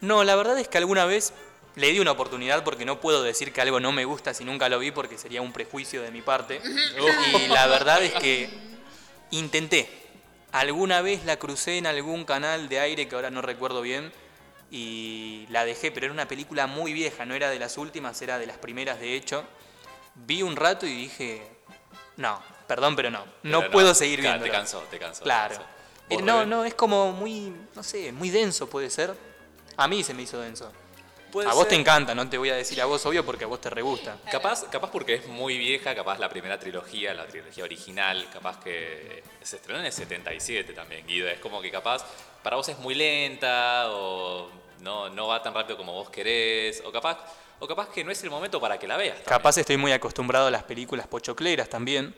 No, la verdad es que alguna vez le di una oportunidad porque no puedo decir que algo no me gusta si nunca lo vi porque sería un prejuicio de mi parte. Y la verdad es que intenté. Alguna vez la crucé en algún canal de aire que ahora no recuerdo bien y la dejé, pero era una película muy vieja, no era de las últimas, era de las primeras de hecho. Vi un rato y dije, no, perdón, pero no, no, puedo seguir ca- viendo. Te cansó, te cansó. te Claro. cansó. Eh, ¿Vos, No, no, es como muy, no sé, muy denso puede ser. A mí se me hizo denso. Puede a vos te encanta, no te voy a decir a vos, obvio, porque a vos te re gusta. Capaz, capaz porque es muy vieja, capaz la primera trilogía, la trilogía original, capaz que se estrenó en el 77 también, Guido. Es como que capaz para vos es muy lenta o no, no va tan rápido como vos querés, o capaz, o capaz que no es el momento para que la veas. también. Capaz estoy muy acostumbrado a las películas pochocleras también.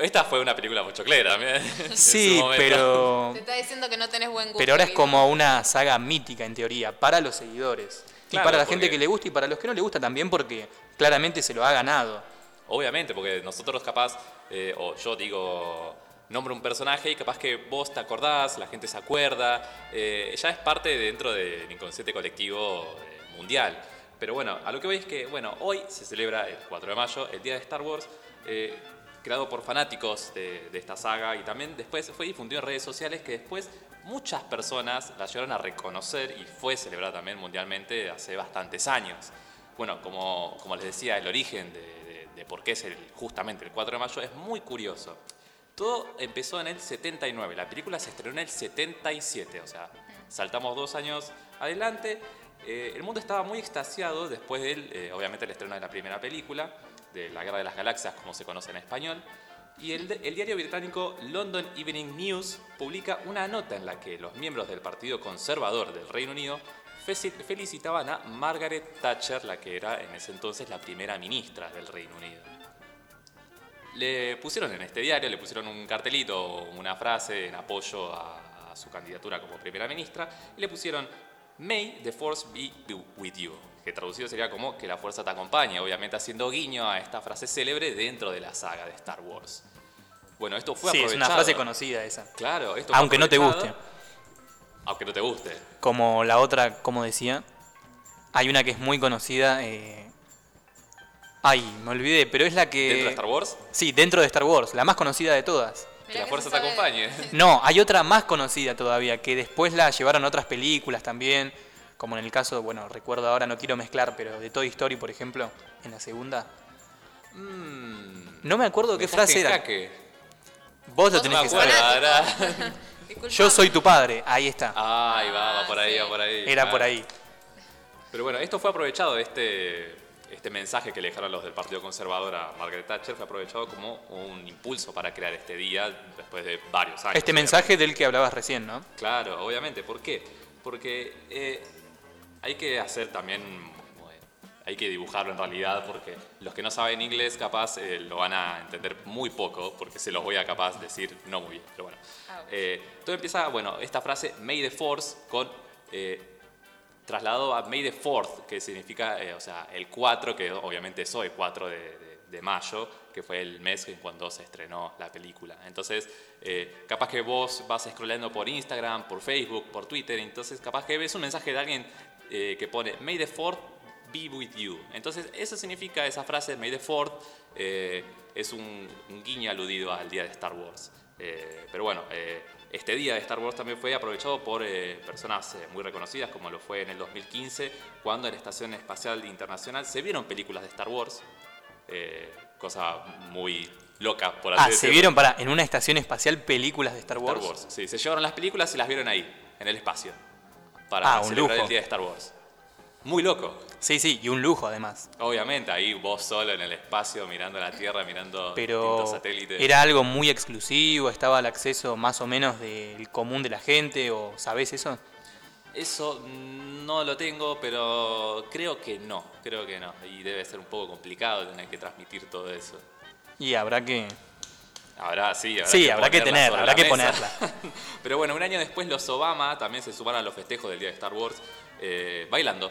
Esta fue una película pochoclera su Sí, pero, Te está diciendo que no tenés buen gusto. pero ahora es como una saga mítica en teoría, para los seguidores. y para la porque- gente que le gusta y para los que no le gusta también porque claramente se lo ha ganado. Obviamente, porque nosotros capaz, eh, o yo digo, nombro un personaje y capaz que vos te acordás, la gente se acuerda, eh, ya es parte dentro del inconsciente colectivo eh, mundial. Pero bueno, a lo que voy es que, bueno, hoy se celebra el 4 de mayo, el Día de Star Wars, eh, creado por fanáticos de, de esta saga y también después fue difundido en redes sociales que después muchas personas la llegaron a reconocer y fue celebrada también mundialmente hace bastantes años. Bueno, como, como les decía, el origen de, de- de por qué es el, justamente el 4 de mayo es muy curioso. Todo empezó en el 79, la película se estrenó en el 77, o sea, saltamos dos años adelante. Eh, el mundo estaba muy extasiado después del, eh, obviamente, el estreno de la primera película, de la Guerra de las Galaxias, como se conoce en español. Y el, el diario británico London Evening News publica una nota en la que los miembros del Partido Conservador del Reino Unido felicitaban a Margaret Thatcher, la que era en ese entonces la primera ministra del Reino Unido. Le pusieron en este diario, le pusieron un cartelito, una frase en apoyo a, a su candidatura como primera ministra, y le pusieron May the Force be with you, que traducido sería como que la fuerza te acompañe, obviamente haciendo guiño a esta frase célebre dentro de la saga de Star Wars. Bueno, esto fue Sí, es aprovechado. una frase conocida esa. Claro, esto fue Aunque no te guste. Aunque no te guste. Como la otra, como decía, hay una que es muy conocida. eh, Ay, me olvidé, pero es la que... ¿Dentro de Star Wars? Sí, dentro de Star Wars, la más conocida de todas. Que Mirá la que fuerza se te acompañe. No, hay otra más conocida todavía, que después la llevaron a otras películas también, como en el caso, bueno, recuerdo ahora, no quiero mezclar, pero de Toy Story, por ejemplo, en la segunda. Mm, No me acuerdo me qué frase era. jaque. Vos lo tenés me que acuerdo, saber. Yo soy tu padre, ahí está. Ahí va, va Ah, por ahí, sí. va por ahí. Era claro. por ahí. Pero bueno, esto fue aprovechado, este, este mensaje que le dejaron los del Partido Conservador a Margaret Thatcher fue aprovechado como un impulso para crear este día después de varios años. Este mensaje del que hablabas recién, ¿no? Claro, obviamente. ¿Por qué? Porque eh, hay que hacer también, hay que dibujarlo en realidad, porque los que no saben inglés capaz eh, lo van a entender muy poco, porque se los voy a capaz decir no muy bien. Pero bueno, Ah. Eh, todo empieza, bueno, esta frase May the Force con eh, trasladado a May the Fourth, que significa, eh, o sea, el 4, que obviamente es hoy, 4 de, de- de mayo, que fue el mes en cuando se estrenó la película. Entonces, eh, capaz que vos vas scrollando por Instagram, por Facebook, por Twitter, entonces capaz que ves un mensaje de alguien eh, que pone May the Fourth be with you. Entonces, eso significa esa frase, May the Fourth, eh, es un, un guiño aludido al día de Star Wars. Eh, pero bueno, eh, este día de Star Wars también fue aprovechado por personas muy reconocidas, como lo fue en el 2015, cuando en la Estación Espacial Internacional se vieron películas de Star Wars. Cosa muy loca, por así Ah, se vieron para en una estación espacial películas de Star Star Wars. Wars. Sí, se llevaron las películas y las vieron ahí, en el espacio, para Ah, un celebrar lujo. el día de Star Wars. Muy loco. Sí, sí, y un lujo además. Obviamente, ahí vos solo en el espacio, mirando la Tierra, mirando Pero satélites. era algo muy exclusivo, estaba al acceso más o menos del común de la gente, o ¿sabés eso? Eso no lo tengo, pero creo que no, creo que no. Y debe ser un poco complicado tener que transmitir todo eso. Y habrá que... Habrá, sí, habrá Sí, que habrá que tenerla, habrá que ponerla. Pero bueno, un año después los Obama también se sumaron a los festejos del día de Star Wars eh, bailando.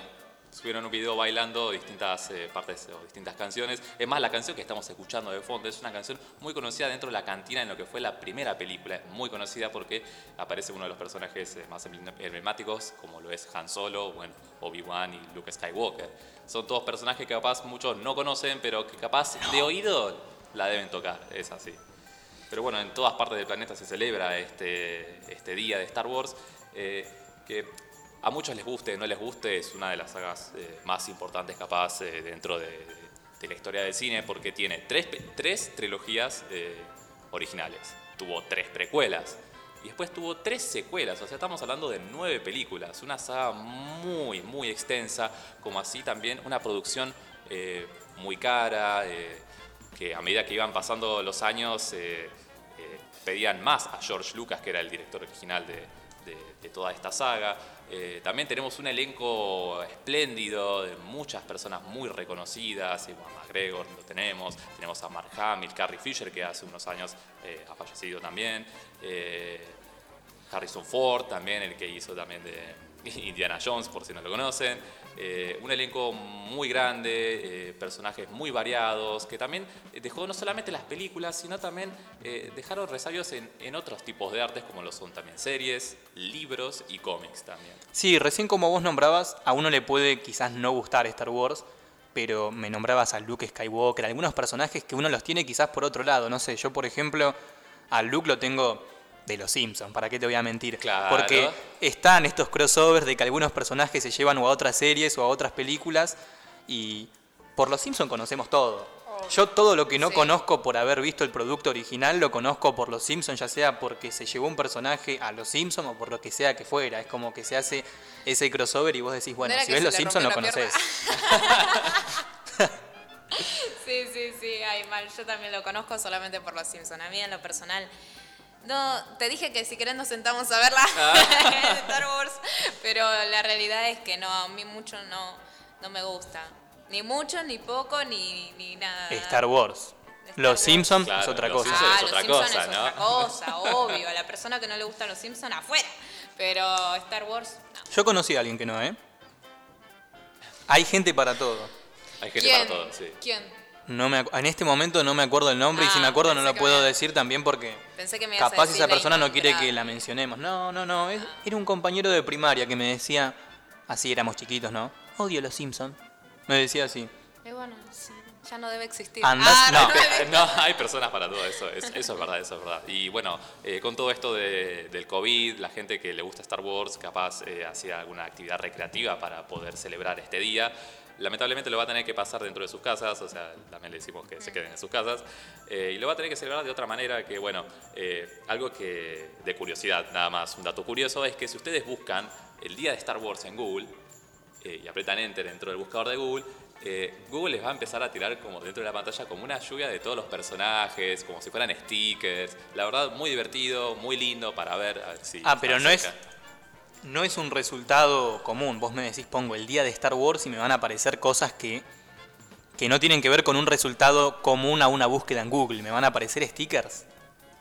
Subieron un video bailando distintas eh, partes o distintas canciones. Es más, la canción que estamos escuchando de fondo es una canción muy conocida dentro de la cantina en lo que fue la primera película. Muy conocida porque aparece uno de los personajes eh, más emblemáticos, como lo es Han Solo, bueno, Obi-Wan y Luke Skywalker. Son todos personajes que capaz muchos no conocen, pero que capaz de oído la deben tocar. Es así. Pero bueno, en todas partes del planeta se celebra este, este día de Star Wars, eh, que a muchos les guste, no les guste, es una de las sagas eh, más importantes capaz eh, dentro de, de la historia del cine, porque tiene tres, tres trilogías originales, tuvo tres precuelas, y después tuvo tres secuelas, o sea, estamos hablando de nueve películas, una saga muy, muy extensa, como así también una producción muy cara, que a medida que iban pasando los años eh, eh, pedían más a George Lucas, que era el director original de, toda esta saga. Eh, también tenemos un elenco espléndido de muchas personas muy reconocidas. Ewan McGregor lo tenemos, tenemos a Mark Hamill, Carrie Fisher, que hace unos años ha fallecido también. Harrison Ford también, el que hizo también de Indiana Jones, por si no lo conocen. Eh, un elenco muy grande, eh, personajes muy variados, que también dejó no solamente las películas, sino también eh, dejaron resabios en, en otros tipos de artes, como lo son también series, libros y cómics también. Sí, recién como vos nombrabas, a uno le puede quizás no gustar Star Wars, pero me nombrabas a Luke Skywalker, algunos personajes que uno los tiene quizás por otro lado. No sé, yo por ejemplo, a Luke lo tengo de los Simpsons, ¿para qué te voy a mentir? Claro. Porque están estos crossovers de que algunos personajes se llevan o a otras series o a otras películas y por los Simpsons conocemos todo. Yo todo lo que no Sí. conozco por haber visto el producto original lo conozco por los Simpsons, ya sea porque se llevó un personaje a los Simpsons o por lo que sea que fuera. Es como que se hace ese crossover y vos decís, bueno, si ves los Simpsons lo conoces. Sí, sí, sí, ay, mal. Yo también lo conozco solamente por los Simpsons. A mí en lo personal. No, te dije que si querés nos sentamos a verla Ah. Star Wars, pero la realidad es que no, a mí mucho no, no me gusta. Ni mucho, ni poco, ni, ni nada. Star Wars. Star Los Wars. Simpsons Claro, es otra los cosa. Ah, es los otra Simpsons cosa, es ¿no? otra cosa, obvio. A la persona que no le gustan los Simpsons, afuera. Pero Star Wars, no. Yo conocí a alguien que no, ¿eh? Hay gente para todo. Hay gente ¿Quién? para todo, sí. ¿Quién? No me, en este momento no me acuerdo el nombre y si Ah, me acuerdo no lo puedo me- decir también porque Pensé que me a capaz esa persona no quiere que la mencionemos. No, no, no. es- era un compañero de primaria que me decía, así éramos chiquitos, ¿no? Odio los Simpsons. Me decía así. Y bueno, sí, ya no debe existir. Andás- Ah, no. No, hay personas para todo eso, es- eso es verdad, eso es verdad. Y bueno, eh, con todo esto de- del COVID, la gente que le gusta Star Wars capaz eh, hacía alguna actividad recreativa para poder celebrar este día. Lamentablemente lo va a tener que pasar dentro de sus casas, o sea, también le decimos que se queden en sus casas, eh, y lo va a tener que celebrar de otra manera que, bueno, eh, algo que de curiosidad nada más, un dato curioso es que si ustedes buscan el día de Star Wars en Google, eh, y apretan Enter dentro del buscador de Google, Google les va a empezar a tirar como dentro de la pantalla como una lluvia de todos los personajes, como si fueran stickers. La verdad, muy divertido, muy lindo para ver. a ver si Ah, pero no es-. No es un resultado común. Vos me decís, pongo el día de Star Wars y me van a aparecer cosas que, que no tienen que ver con un resultado común a una búsqueda en Google. Me van a aparecer stickers.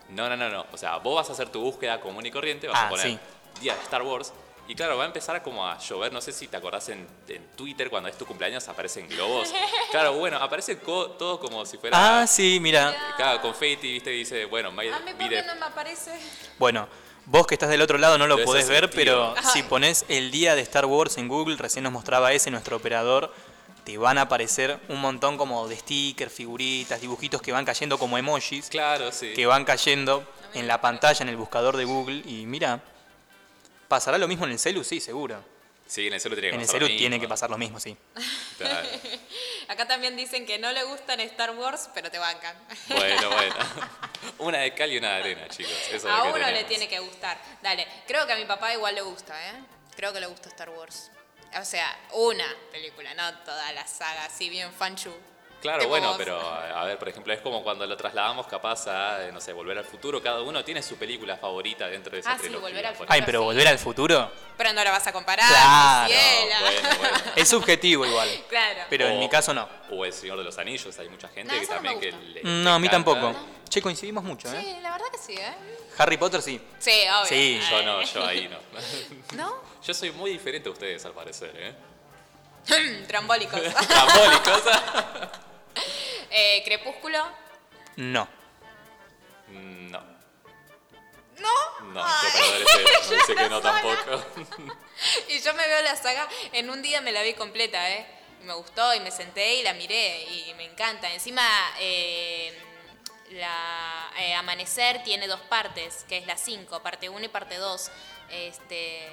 No, no, no, no. O sea, vos vas a hacer tu búsqueda común y corriente, vas Ah, a poner sí. día de Star Wars. Y claro, va a empezar como a llover. No sé si te acordás en, en Twitter cuando es tu cumpleaños aparecen globos. Claro, bueno, aparece co- todo como si fuera. Ah, sí, mira. Claro, confetti, viste, y dice, bueno, may- A mí, ¿por qué no me aparece? Bueno, vos que estás del otro lado no lo Debe podés ver, pero si pones el día de Star Wars en Google, recién nos mostraba ese nuestro operador, te van a aparecer un montón como de stickers, figuritas, dibujitos que van cayendo como emojis, Claro, sí. que van cayendo en la pantalla, en el buscador de Google, y mira, ¿pasará lo mismo en el celu? Sí, seguro. Sí, en el celu tiene que En el pasar lo celu tiene mismo. que pasar lo mismo, sí. Claro. Acá también dicen que no le gustan Star Wars, pero te bancan. Bueno, bueno. Una de cal y una de arena, chicos. Eso es a lo que uno le tiene que gustar. Dale, creo que a mi papá igual le gusta, ¿eh? Creo que le gusta Star Wars. O sea, una película, no toda la saga, así bien fanchu. Claro, Tipo bueno, vos. pero a ver, por ejemplo, es como cuando lo trasladamos capaz a, eh, no sé, Volver al Futuro. Cada uno tiene su película favorita dentro de esa Ah, sí, trilogía. Volver al Futuro. Ay, pero sí. volver al futuro Pero no la vas a comparar, Claro, ciela. Bueno, bueno. es subjetivo igual. Claro. Pero en mi caso no. O El Señor de los Anillos, hay mucha gente No, que no también que gusta. le, No, a mí tampoco. Che, coincidimos mucho, ¿eh? Sí, la verdad que sí, ¿eh? Harry Potter sí. Sí, obvio. Sí. Yo no, yo ahí no. ¿No? Yo soy muy diferente a ustedes, al parecer, ¿eh? Trambólicos. Trambólicos. eh, Crepúsculo. No. No. ¿No? No, Ay. yo dice que no tampoco. Y yo me veo la saga, en un día me la vi completa, ¿eh? Me gustó y me senté y la miré y me encanta. Encima, eh, la eh, Amanecer tiene dos partes, que es la 5, parte 1 y parte 2. Este,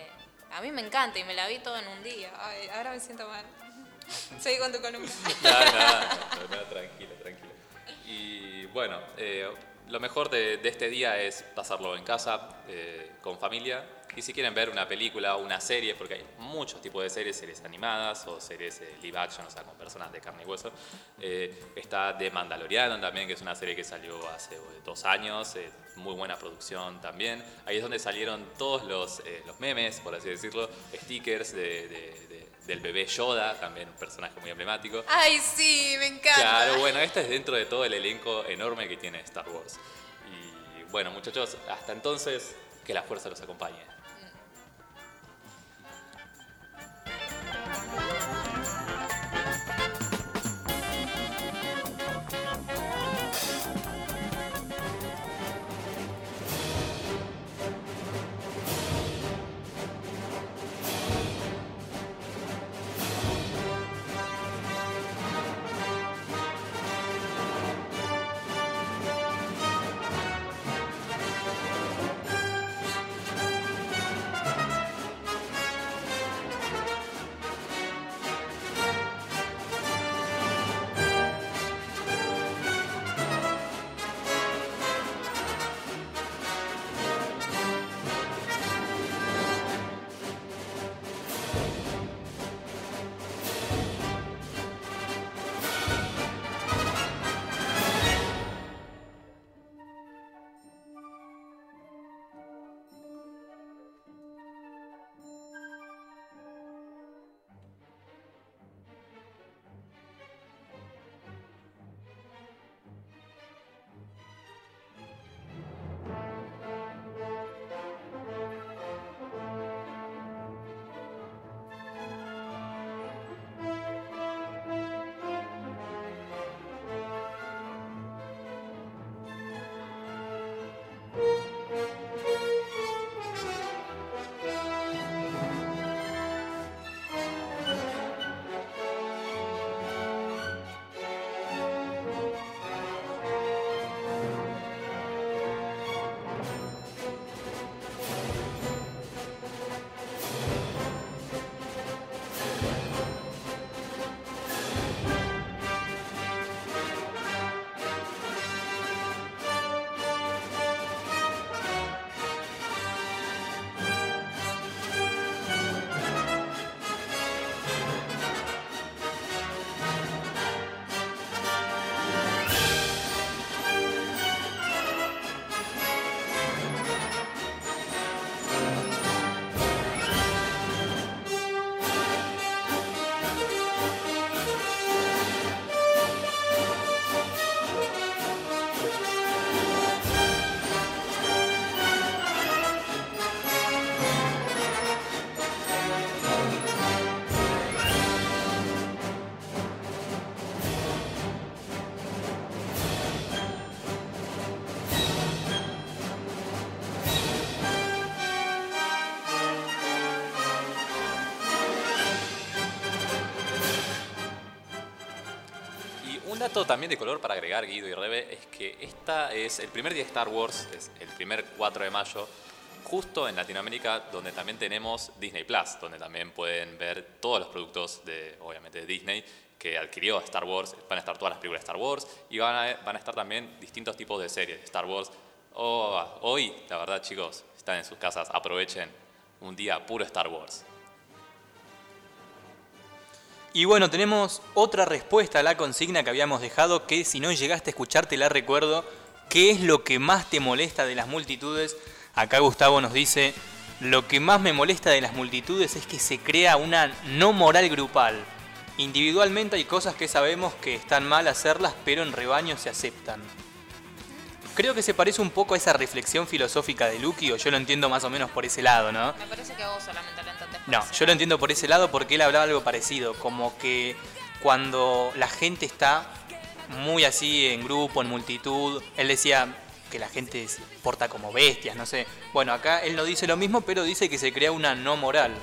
a mí me encanta y me la vi todo en un día. Ay, ahora me siento mal. Seguí con tu columna. Nada, no, no, tranquilo, tranquilo. Y bueno, eh, lo mejor de, este día es pasarlo en casa, eh, con familia. Y si quieren ver una película o una serie, porque hay muchos tipos de series, series animadas o series eh, live action, o sea, con personas de carne y hueso. Está The Mandaloriano también, que es una serie que salió hace dos años, muy buena producción también. Ahí es donde salieron todos los, los memes, por así decirlo, stickers de- del bebé Yoda, también un personaje muy emblemático. Ay, sí, me encanta. Claro, bueno, este es dentro de todo el elenco enorme que tiene Star Wars. Y bueno, muchachos, hasta entonces, que la fuerza los acompañe. Dato también de color para agregar, Guido y Rebe, es que esta es el primer día de Star Wars, es el primer 4 de mayo, justo en Latinoamérica, donde también tenemos Disney Plus, donde también pueden ver todos los productos de, obviamente, de Disney que adquirió Star Wars. Van a estar todas las películas de Star Wars y van a, van a estar también distintos tipos de series de Star Wars. Oh, hoy, la verdad, chicos, están en sus casas, aprovechen un día puro Star Wars. Y bueno, tenemos otra respuesta a la consigna que habíamos dejado, que si no llegaste a escuchar te la recuerdo. ¿Qué es lo que más te molesta de las multitudes? Acá Gustavo nos dice, lo que más me molesta de las multitudes es que se crea una no moral grupal. Individualmente hay cosas que sabemos que están mal hacerlas, pero en rebaño se aceptan. Creo que se parece un poco a esa reflexión filosófica de Lucky, o yo lo entiendo más o menos por ese lado, ¿no? Me parece que vos solamente No, yo lo entiendo por ese lado porque él hablaba algo parecido, como que cuando la gente está muy así en grupo, en multitud, él decía que la gente se porta como bestias, no sé. Bueno, acá él no dice lo mismo, pero dice que se crea una no moral,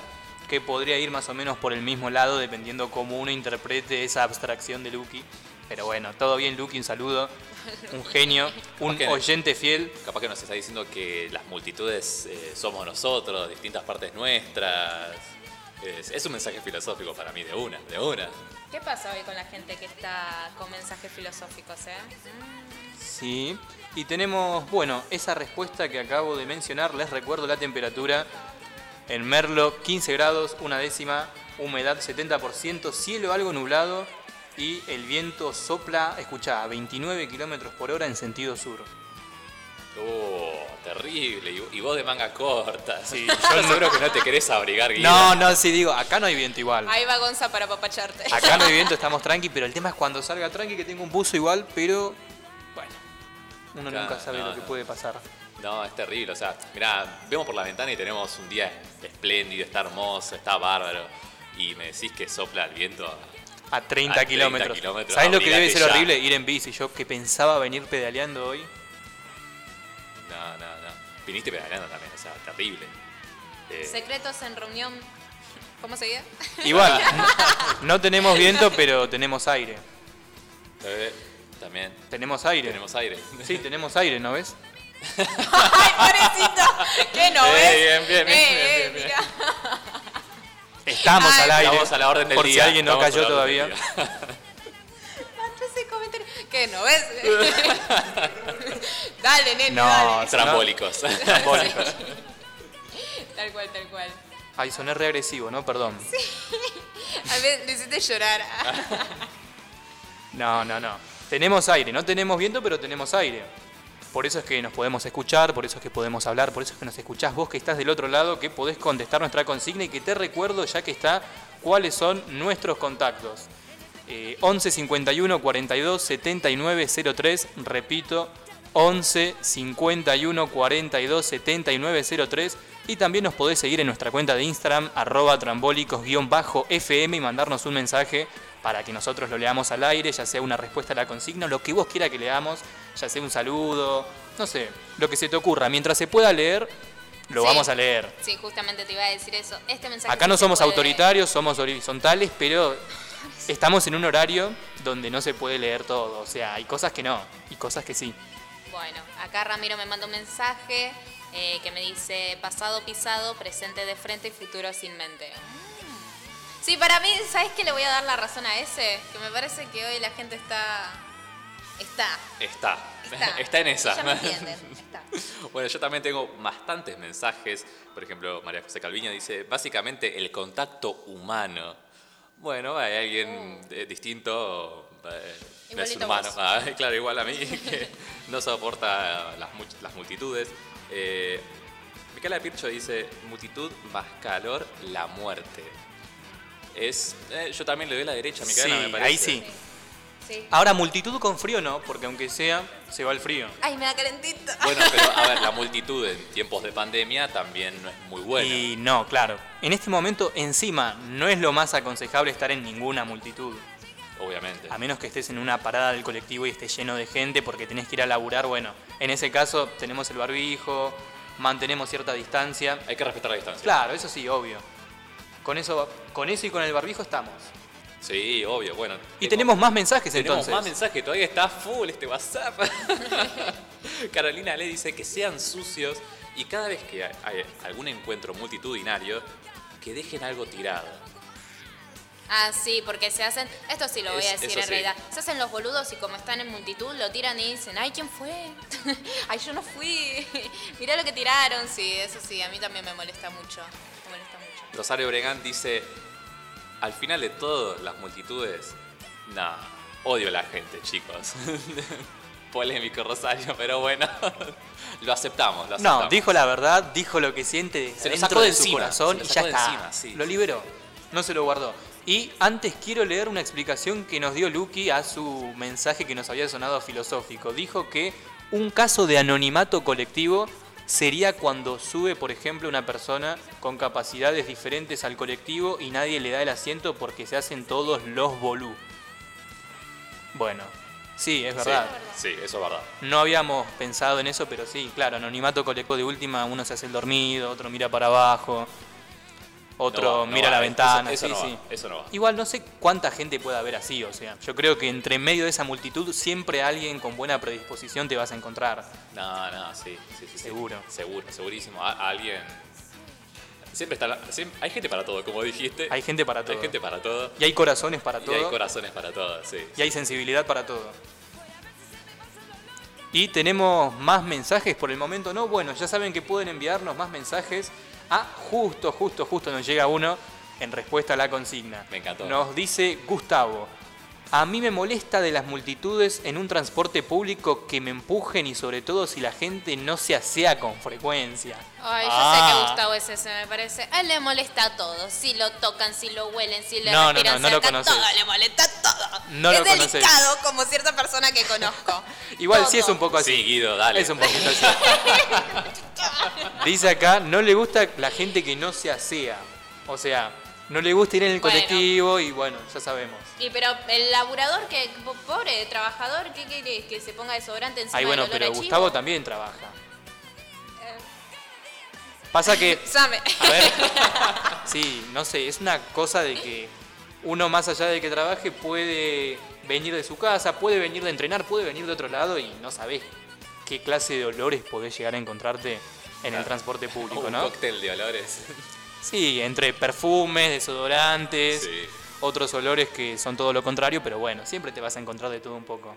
que podría ir más o menos por el mismo lado dependiendo cómo uno interprete esa abstracción de Lucky. Pero bueno, todo bien Lucky, un saludo, un genio, un que- oyente fiel. Capaz que nos está diciendo que las multitudes eh, somos nosotros, distintas partes nuestras. Es, es un mensaje filosófico para mí, de una, de una. ¿Qué pasa hoy con la gente que está con mensajes filosóficos, eh? Sí, y tenemos, bueno, esa respuesta que acabo de mencionar, les recuerdo la temperatura En Merlo, 15 grados, una décima, humedad 70%, cielo algo nublado y el viento sopla, escucha, a 29 kilómetros por hora en sentido sur. Oh, terrible. Y, y vos de manga corta. Sí, yo seguro que no te querés abrigar, Guido. No, no, sí digo, acá no hay viento igual. Ahí va Gonza para papacharte. Acá no hay viento, estamos tranqui, pero el tema es cuando salga tranqui que tengo un buzo igual, pero bueno, uno Claro, nunca sabe no, lo que no. puede pasar. No, es terrible. O sea, mirá, vemos por la ventana y tenemos un día espléndido, está hermoso, está bárbaro. Y me decís que sopla el viento. A 30 A 30 kilómetros. kilómetros, ¿Sabes lo que debe ser ya. horrible? Ir en bici. Yo que pensaba venir pedaleando hoy. No, no, no. Viniste pedaleando también, o sea, terrible. Eh, Secretos en reunión. ¿Cómo seguía? Igual, no tenemos viento, pero tenemos aire. eh, también Tenemos aire. tenemos aire. Sí, tenemos aire, ¿no ves? ¡Ay, pobrecito! ¿Qué no Eh, ves? bien, bien, bien, Eh, bien, bien, bien. Estamos Ay, al aire. Estamos a la orden del por día. si alguien no estamos cayó todavía. ¿Qué no ves? dale, nene, No, dale. Trambólicos. Trambólicos. Tal cual, tal cual. Ay, soné reagresivo, ¿no? Perdón. A ver, le hiciste llorar. No, no, no. Tenemos aire, no tenemos viento, pero tenemos aire. Por eso es que nos podemos escuchar, por eso es que podemos hablar, por eso es que nos escuchás vos que estás del otro lado, que podés contestar nuestra consigna y que te recuerdo ya que está cuáles son nuestros contactos. Eh, 11 51 42 79 03, repito, 11 51 42 79 03 y también nos podés seguir en nuestra cuenta de Instagram arroba trambólicos-fm y mandarnos un mensaje para que nosotros lo leamos al aire, ya sea una respuesta a la consigna, lo que vos quiera que leamos, ya sea un saludo, no sé, lo que se te ocurra. Mientras se pueda leer, lo Sí. vamos a leer. Sí, justamente te iba a decir eso. Este mensaje Acá no somos puede- autoritarios, somos horizontales, pero estamos en un horario donde no se puede leer todo. O sea, hay cosas que no y cosas que sí. Bueno, acá Ramiro me manda un mensaje eh, que me dice pasado pisado, presente de frente y futuro sin mente. Mm. Sí, para mí, ¿sabes qué le voy a dar la razón a ese? Que me parece que hoy la gente está... Está. Está. Está. Está en esa. Ya me entienden. Está. Bueno, yo también tengo bastantes mensajes. Por ejemplo, María José Calviño dice, básicamente el contacto humano. Bueno, hay alguien eh, distinto, eh, es humano. Ah, claro, igual a mí, que no soporta las multitudes. Eh, Micaela Pircho dice, multitud más calor, la muerte. Es, eh, yo también le doy la derecha a Micaela, Sí, me parece. ahí sí. Sí. Ahora, multitud con frío no, porque aunque sea, se va el frío. Ay, me da calentito. Bueno, pero a ver, la multitud en tiempos de pandemia también no es muy buena. Y no, claro. En este momento, encima, no es lo más aconsejable estar en ninguna multitud. Obviamente. A menos que estés en una parada del colectivo y esté lleno de gente porque tenés que ir a laburar. Bueno, en ese caso tenemos el barbijo, mantenemos cierta distancia. Hay que respetar la distancia. Claro, eso sí, obvio. Con eso, con eso y con el barbijo estamos. Sí, obvio, bueno. Y tengo- tenemos más mensajes tenemos entonces. más mensajes, todavía está full este WhatsApp. Carolina le dice que sean sucios y cada vez que hay- algún encuentro multitudinario, que dejen algo tirado. Ah, sí, porque se hacen, esto sí lo voy a decir en sí. realidad, se hacen los boludos y como están en multitud lo tiran y dicen, ay, ¿quién fue? ay, yo no fui, mirá lo que tiraron, sí, eso sí, a mí también me molesta mucho, me molesta mucho. Rosario Bregán dice, al final de todo, las multitudes, nah, odio a la gente, chicos. Polémico Rosario, pero bueno, lo aceptamos, lo aceptamos. No, dijo la verdad, dijo lo que siente Se lo sacó de su corazón se y lo ya está. encima, sí. Lo liberó, no se lo guardó. Y antes quiero leer una explicación que nos dio Lucky a su mensaje que nos había sonado filosófico. Dijo que un caso de anonimato colectivo sería cuando sube, por ejemplo, una persona con capacidades diferentes al colectivo y nadie le da el asiento porque se hacen todos los bolú. Bueno, sí, es verdad. Sí, sí, eso es verdad. No habíamos pensado en eso, pero sí, claro, anonimato colectivo de última, uno se hace el dormido, otro mira para abajo, otro No va, no mira va, la eso- ventana, eso sí, no va, sí. eso no va. Igual no sé cuánta gente puede haber así, o sea, yo creo que entre medio de esa multitud siempre alguien con buena predisposición te vas a encontrar. No, no, sí, sí, sí, sí. Seguro. Seguro, segurísimo. A- alguien. Siempre está. la- hay gente para todo, como dijiste. Hay gente para todo. Hay gente para todo. Y hay corazones para Y todo. hay corazones para todo, sí. y hay sensibilidad para todo. Y tenemos más mensajes por el momento, ¿no? Bueno, ya saben que pueden enviarnos más mensajes Ah, justo, justo, justo nos llega uno en respuesta a la consigna. Me encantó. Nos dice Gustavo. A mí me molesta de las multitudes en un transporte público que me empujen y sobre todo si la gente no se asea con frecuencia. Ay, yo sé Ah. que Gustavo es ese, me parece. A él le molesta a todo. Si lo tocan, si lo huelen, si le No, no, respiran no, no lo cerca, conoces. todo le molesta todo. No es lo conoces. delicado como cierta persona que conozco. Igual sí Todo. es un poco así. Sí, Guido, dale. Es un poquito así. Dice acá, no le gusta la gente que no se asea. O sea, no le gusta ir en el Bueno. colectivo y bueno, ya sabemos. Y pero el laburador, que po- pobre trabajador, ¿qué querés? Que se ponga desodorante encima Ay, bueno, del olor pero a chivo? Gustavo también trabaja. Pasa que, a ver, sí, no sé, es una cosa de que uno más allá de que trabaje puede venir de su casa, puede venir de entrenar, puede venir de otro lado y no sabés qué clase de olores podés llegar a encontrarte en el transporte público, un ¿no? cóctel de olores. Sí, entre perfumes, desodorantes, Sí. Otros olores que son todo lo contrario, pero bueno, siempre te vas a encontrar de todo un poco.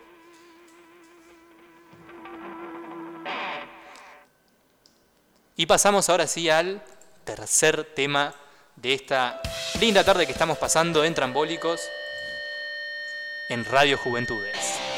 Y pasamos ahora sí al tercer tema de esta linda tarde que estamos pasando en Trambólicos en Radio Juventudes.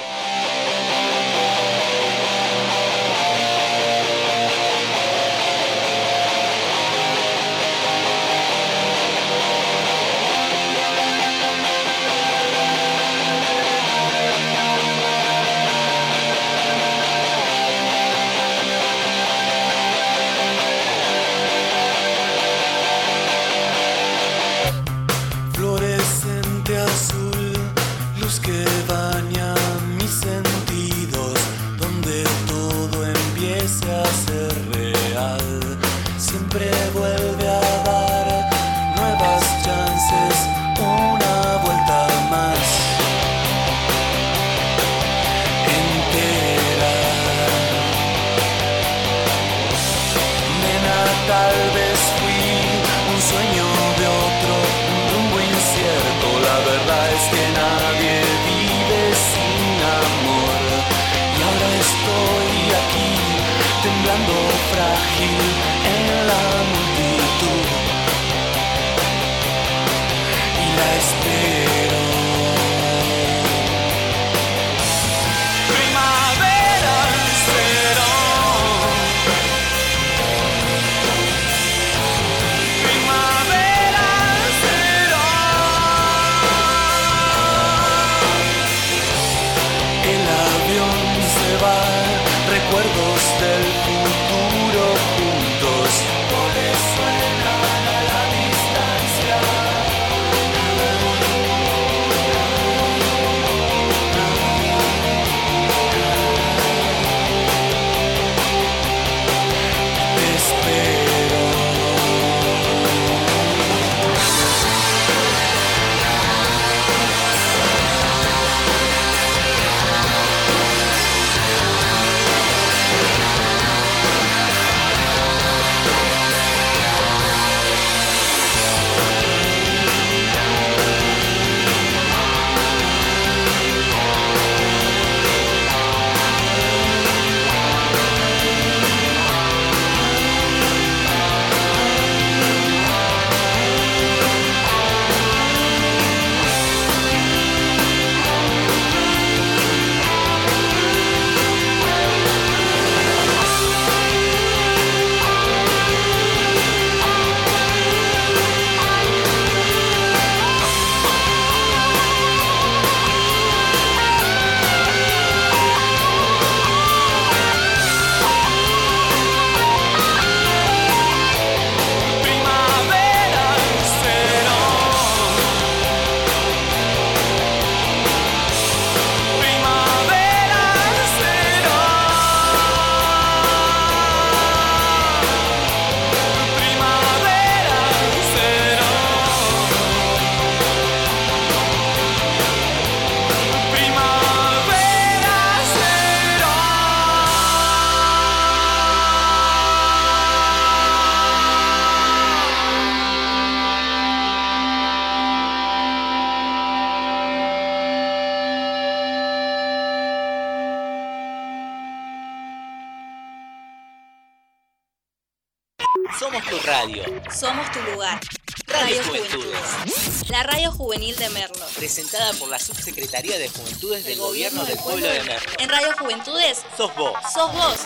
La Subsecretaría de Juventudes del Gobierno del Pueblo de Merlo. En Radio Juventudes, Sos vos. sos vos.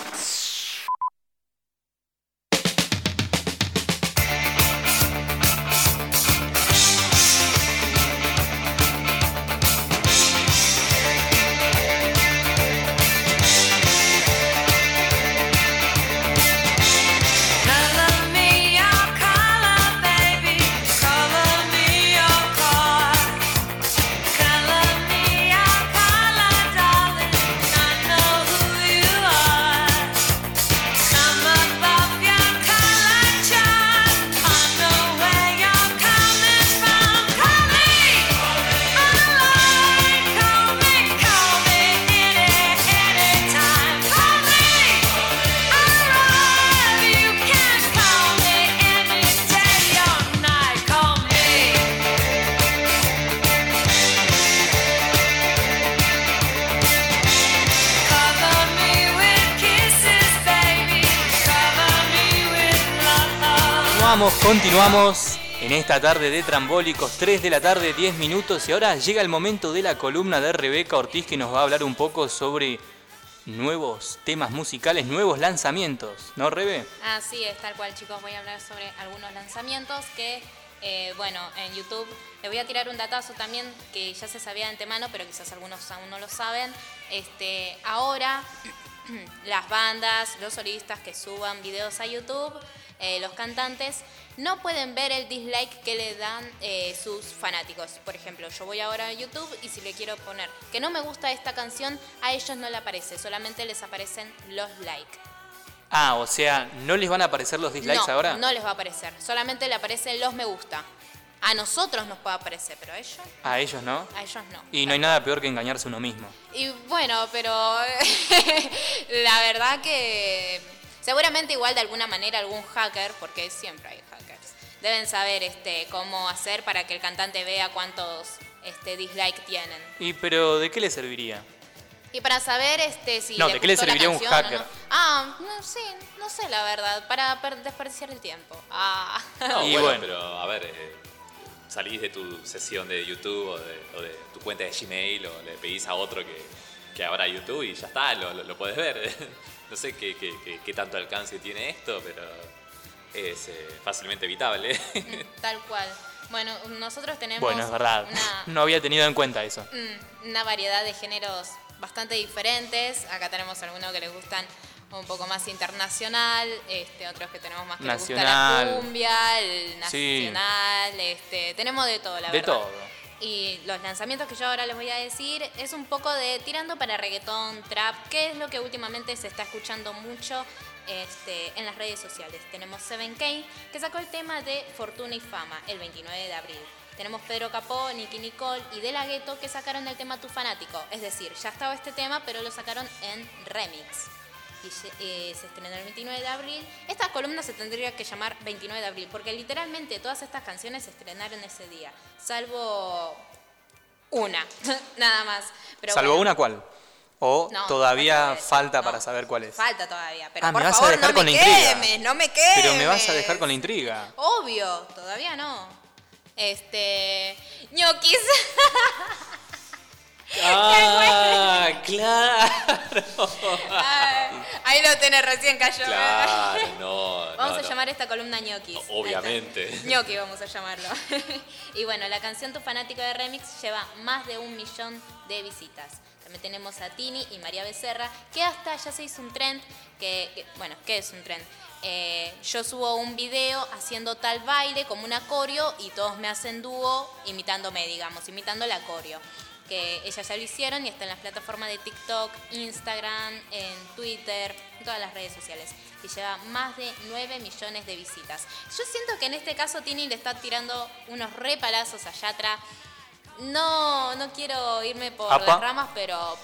Continuamos, en esta tarde de Trambólicos, 3 de la tarde, 10 minutos. Y ahora llega el momento de la columna de Rebeca Ortiz que nos va a hablar un poco sobre nuevos temas musicales, nuevos lanzamientos. ¿No, Rebe? Así es, tal cual chicos, voy a hablar sobre algunos lanzamientos que, eh, bueno, en YouTube les voy a tirar un datazo también que ya se sabía de antemano, pero quizás algunos aún no lo saben. Este, ahora las bandas, los solistas que suban videos a YouTube, eh, los cantantes, no pueden ver el dislike que le dan eh, sus fanáticos. Por ejemplo, yo voy ahora a YouTube y si le quiero poner que no me gusta esta canción, a ellos no le aparece, solamente les aparecen los likes. Ah, o sea, ¿no les van a aparecer los dislikes no, ahora? No les va a aparecer, solamente le aparecen los me gusta. A nosotros nos puede aparecer, pero a ellos, A ellos no. a ellos no. Y no hay nada peor que engañarse uno mismo. Y bueno, pero la verdad que seguramente igual de alguna manera algún hacker, porque siempre hay hackers, deben saber este cómo hacer para que el cantante vea cuántos este dislikes tienen. ¿Y pero de qué le serviría? Y para saber este si No, les ¿de qué le serviría un hacker? no. Ah, no sé, no sé la verdad, para per- desperdiciar el tiempo. Ah. No, Y bueno, bueno. pero a ver, eh, salís de tu sesión de YouTube o de, o de tu cuenta de Gmail o le pedís a otro que, que abra YouTube y ya está, lo, lo, lo podés ver. no sé qué, qué- qué- qué tanto alcance tiene esto, pero es eh, fácilmente evitable. Tal cual. Bueno, nosotros tenemos Bueno, es verdad. una, No había tenido en cuenta eso. mm, una variedad de géneros bastante diferentes. Acá tenemos algunos que les gustan un poco más internacional, este, otros que tenemos más que les gusta la Nacional. cumbia, el Sí. nacional, este, tenemos de todo, la De verdad. todo. Y los lanzamientos que yo ahora les voy a decir es un poco de tirando para reggaetón, trap, que es lo que últimamente se está escuchando mucho este, en las redes sociales. Tenemos 7K, que sacó el tema de Fortuna y Fama el 29 de abril. Tenemos Pedro Capó, Nicky Nicole y De La Ghetto que sacaron el tema Tu Fanático. Es decir, ya estaba este tema, pero lo sacaron en remix. Y se- eh, se estrenó el 29 de abril. Esta columna se tendría que llamar 29 de abril, porque literalmente todas estas canciones se estrenaron ese día, salvo una, nada más. Pero ¿Salvo bueno, una cuál? ¿O no, todavía no falta no, para saber cuál es? Falta todavía, pero Ah, me por vas a favor dejar no con me la intriga. quemes, no me quemes. Pero me vas a dejar con la intriga. Obvio, todavía no. Este, ñoquis. ¡Ah, claro! Ay, Ahí lo tenés, recién cayó. Claro, no. Vamos no, a no. llamar esta columna ñoquis. Obviamente. Ñoqui vamos a llamarlo. y bueno, la canción Tu Fanático de Remix lleva más de un millón de visitas. También tenemos a Tini y María Becerra, que hasta ya se hizo un trend, que, que- bueno, ¿qué es un trend? Eh, yo subo un video haciendo tal baile como una coreo y todos me hacen dúo imitándome, digamos, imitando la coreo que ellas ya lo hicieron y está en las plataformas de TikTok, Instagram, en Twitter, en todas las redes sociales. Y lleva más de 9 millones de visitas. Yo siento que en este caso Tini le está tirando unos repalazos a Yatra. No, no quiero irme por Apa. las ramas, pero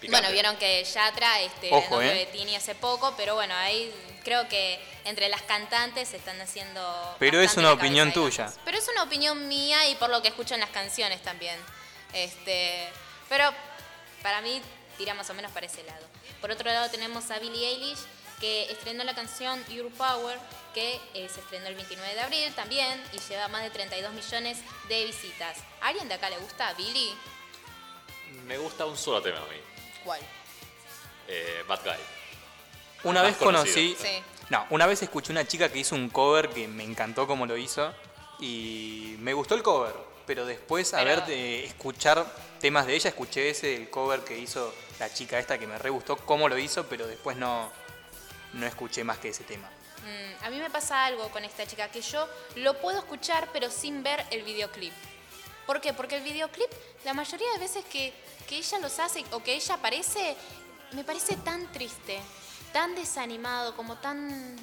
Picante. bueno, vieron que Yatra, este, Ojo, novio eh. de Tini hace poco, pero bueno, ahí creo que entre las cantantes se están haciendo. Pero es una opinión tuya. Pero es una opinión mía y por lo que escucho en las canciones también. Este, pero para mí tira más o menos para ese lado. Por otro lado tenemos a Billie Eilish que estrenó la canción Your Power, que eh, se estrenó el 29 de abril también y lleva más de 32 millones de visitas. ¿A alguien de acá le gusta Billy? Me gusta un solo tema a mí. ¿Cuál? Eh, Bad Guy. Una vez conocí. Sí. No, una vez escuché una chica que hizo un cover que me encantó como lo hizo. Y me gustó el cover. Pero después, a Pero- ver, de escuchar temas de ella, escuché ese, el cover que hizo la chica esta que me re gustó cómo lo hizo, pero después no, no escuché más que ese tema. Mm, a mí me pasa algo con esta chica, que yo lo puedo escuchar pero sin ver el videoclip. ¿Por qué? Porque el videoclip, la mayoría de veces que, que ella los hace o que ella aparece, me parece tan triste, tan desanimado, como tan,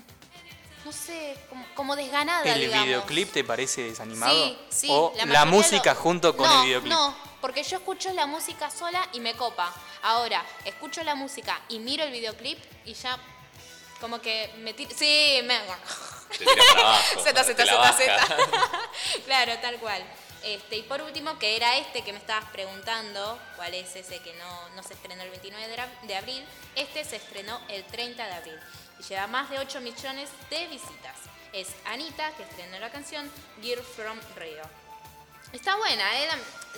no sé, como, como desganada, ¿El digamos. videoclip te parece desanimado? Sí, sí. ¿O la, mayoría música lo- junto con No, el videoclip? No, porque yo escucho la música sola y me copa. Ahora, escucho la música y miro el videoclip y ya como que me tiro... Sí, me... La zeta, baja. zeta. claro, tal cual. Este, y por último, que era este que me estabas preguntando, cuál es ese que no, no se estrenó el 29 de, ra- de abril, este se estrenó el 30 de abril y lleva más de 8 millones de visitas. Es Anita, que estrenó la canción Gear from Rio. Está buena, ¿eh?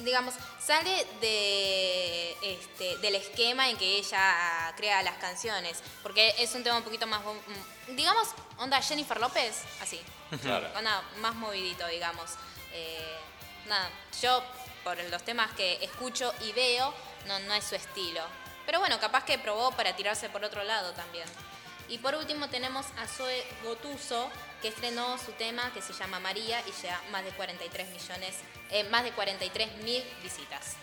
Digamos, sale de, este, del esquema en que ella crea las canciones, porque es un tema un poquito más, mm, digamos, onda Jennifer López, así, Claro. onda más movidito, digamos. Eh, nada, yo por los temas que escucho y veo, no, no es su estilo. Pero bueno, capaz que probó para tirarse por otro lado también. Y por último tenemos a Zoe Gotuso, que estrenó su tema que se llama María y lleva más de 43 millones, eh, más de 43 mil visitas.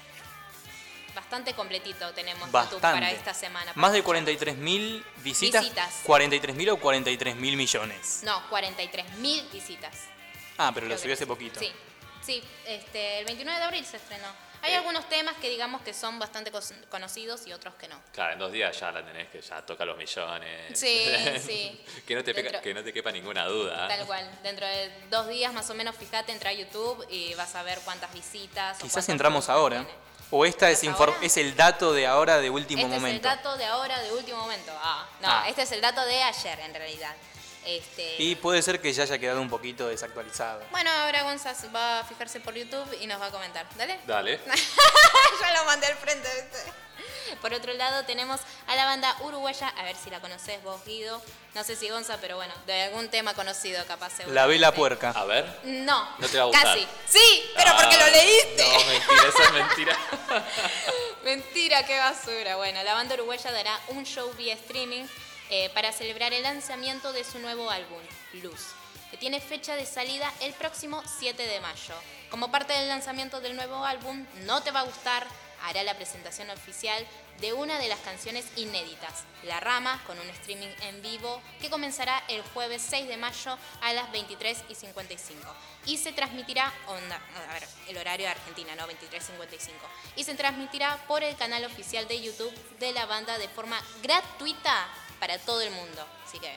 Bastante completito tenemos YouTube Bastante. para esta semana. Más de para 43.000 visitas. Visitas. ¿43.000 o 43.000 millones? No, 43 mil visitas. Ah, pero lo Creo subió hace poquito. Sí, sí este, el 29 de abril se estrenó. Hay algunos temas que digamos que son bastante conocidos y otros que no. Claro, en dos días ya la tenés que ya toca los millones. Sí, sí. que, no te peca- Dentro- que no te quepa ninguna duda. Tal cual. Dentro de dos días más o menos, fíjate, entra a YouTube y vas a ver cuántas visitas. o Quizás cuántos entramos ahora. tiene. O esta es, es el dato de ahora de último Este momento. es el dato de ahora, de último momento. Ah, no, Ah. este es el dato de ayer en realidad. Este, Y puede ser que ya haya quedado un poquito desactualizado. Bueno, ahora Gonzás va a fijarse por YouTube y nos va a comentar. Dale. Dale. ya lo mandé al frente, ¿viste? Por otro lado tenemos a la banda uruguaya, a ver si la conoces vos, Guido. No sé si Gonza, pero bueno, de algún tema conocido capaz seguro. La vela puerca. A ver. No. No te va a gustar. Casi. Sí, pero porque lo Ah, leíste. No, mentira, eso es mentira. Mentira, qué basura. Bueno, la banda uruguaya dará un show vía streaming eh, para celebrar el lanzamiento de su nuevo álbum, Luz, que tiene fecha de salida el próximo 7 de mayo. Como parte del lanzamiento del nuevo álbum, No Te Va a Gustar hará la presentación oficial de una de las canciones inéditas, La Rama, con un streaming en vivo que comenzará el jueves 6 de mayo a las 23 y 55. Y se transmitirá, onda, a ver, el horario de Argentina, ¿no? 23.55. Y se transmitirá por el canal oficial de YouTube de la banda de forma gratuita para todo el mundo. Así que,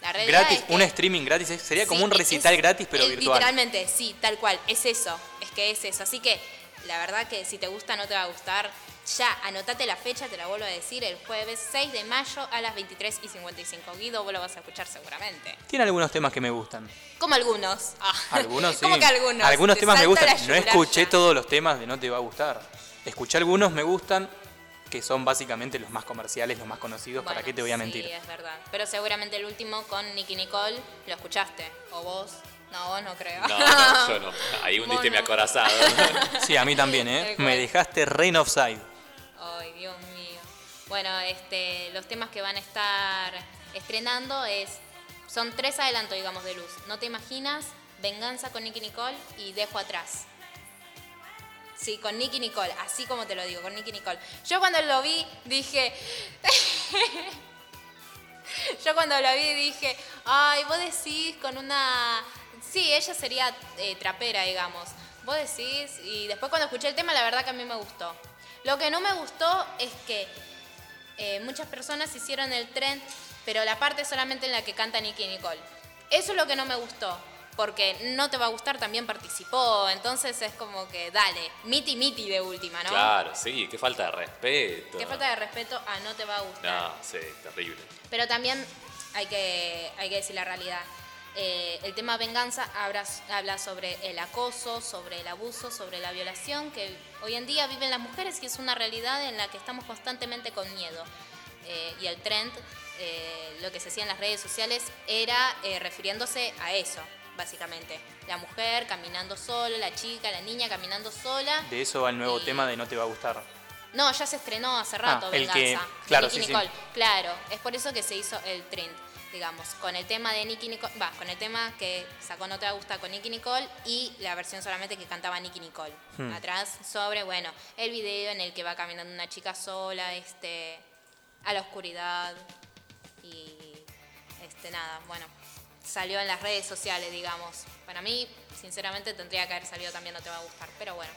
la realidad Gratis, es que- un streaming gratis. ¿eh? Sería como un recital es- gratis, pero es virtual. Literalmente, sí, tal cual. Es eso. Es que es eso. Así que la verdad que si te gusta, no te va a gustar. Ya, anotate la fecha, te la vuelvo a decir, el jueves 6 de mayo a las 23 y 55. Guido, vos lo vas a escuchar seguramente. Tiene algunos temas que me gustan. Como algunos. Ah. Algunos sí. ¿Cómo que algunos? Te temas me gustan. No escuché todos los temas de No Te Va a Gustar. Escuché algunos me gustan, que son básicamente los más comerciales, los más conocidos. ¿Para qué te voy a Sí, mentir? es verdad. Pero seguramente el último con Nicky Nicole lo escuchaste. O vos. No, vos no creo. No, no, yo no. Ahí hundiste mi acorazado. Sí, a mí también, ¿eh? Me dejaste Rain of Side. Ay, Dios mío. Bueno, este, los temas que van a estar estrenando es son tres adelantos, digamos, de luz. No te imaginas, Venganza con Nicky Nicole y Dejo atrás. Sí, con Nicky Nicole, así como te lo digo, con Nicky Nicole. Yo cuando lo vi dije, yo cuando lo vi dije, ay, vos decís con una... Sí, ella sería eh, trapera, digamos. Vos decís, y después cuando escuché el tema, la verdad que a mí me gustó. Lo que no me gustó es que eh, muchas personas hicieron el trend, pero la parte solamente en la que canta Nicky Nicole. Eso es lo que no me gustó, porque no te va a gustar, también participó, entonces es como que dale, miti miti de última, ¿no? Claro, sí, qué falta de respeto. Qué falta de respeto a no te va a gustar. No, sí, terrible. Pero también hay que, hay que decir la realidad. Eh, el tema venganza habla, habla sobre el acoso, sobre el abuso, sobre la violación que hoy en día viven las mujeres y es una realidad en la que estamos constantemente con miedo. Eh, y el trend, eh, lo que se hacía en las redes sociales, era refiriéndose a eso, básicamente. La mujer caminando sola, la chica, la niña caminando sola. De eso va el nuevo Y- tema de No te va a gustar. No, ya se estrenó hace rato, Ah, el Venganza. que- de claro, sí, sí. Nicole. Claro, es por eso que se hizo el trend, digamos, con el tema de Nicki Nicole, va, con el tema que sacó No te va a gustar con Nicki Nicole y la versión solamente que cantaba Nicki Nicole. Hmm. Atrás sobre, bueno, el video en el que va caminando una chica sola, este, a la oscuridad y, este, nada, bueno, salió en las redes sociales, digamos. Para mí, sinceramente, tendría que haber salido también No te va a gustar, pero bueno.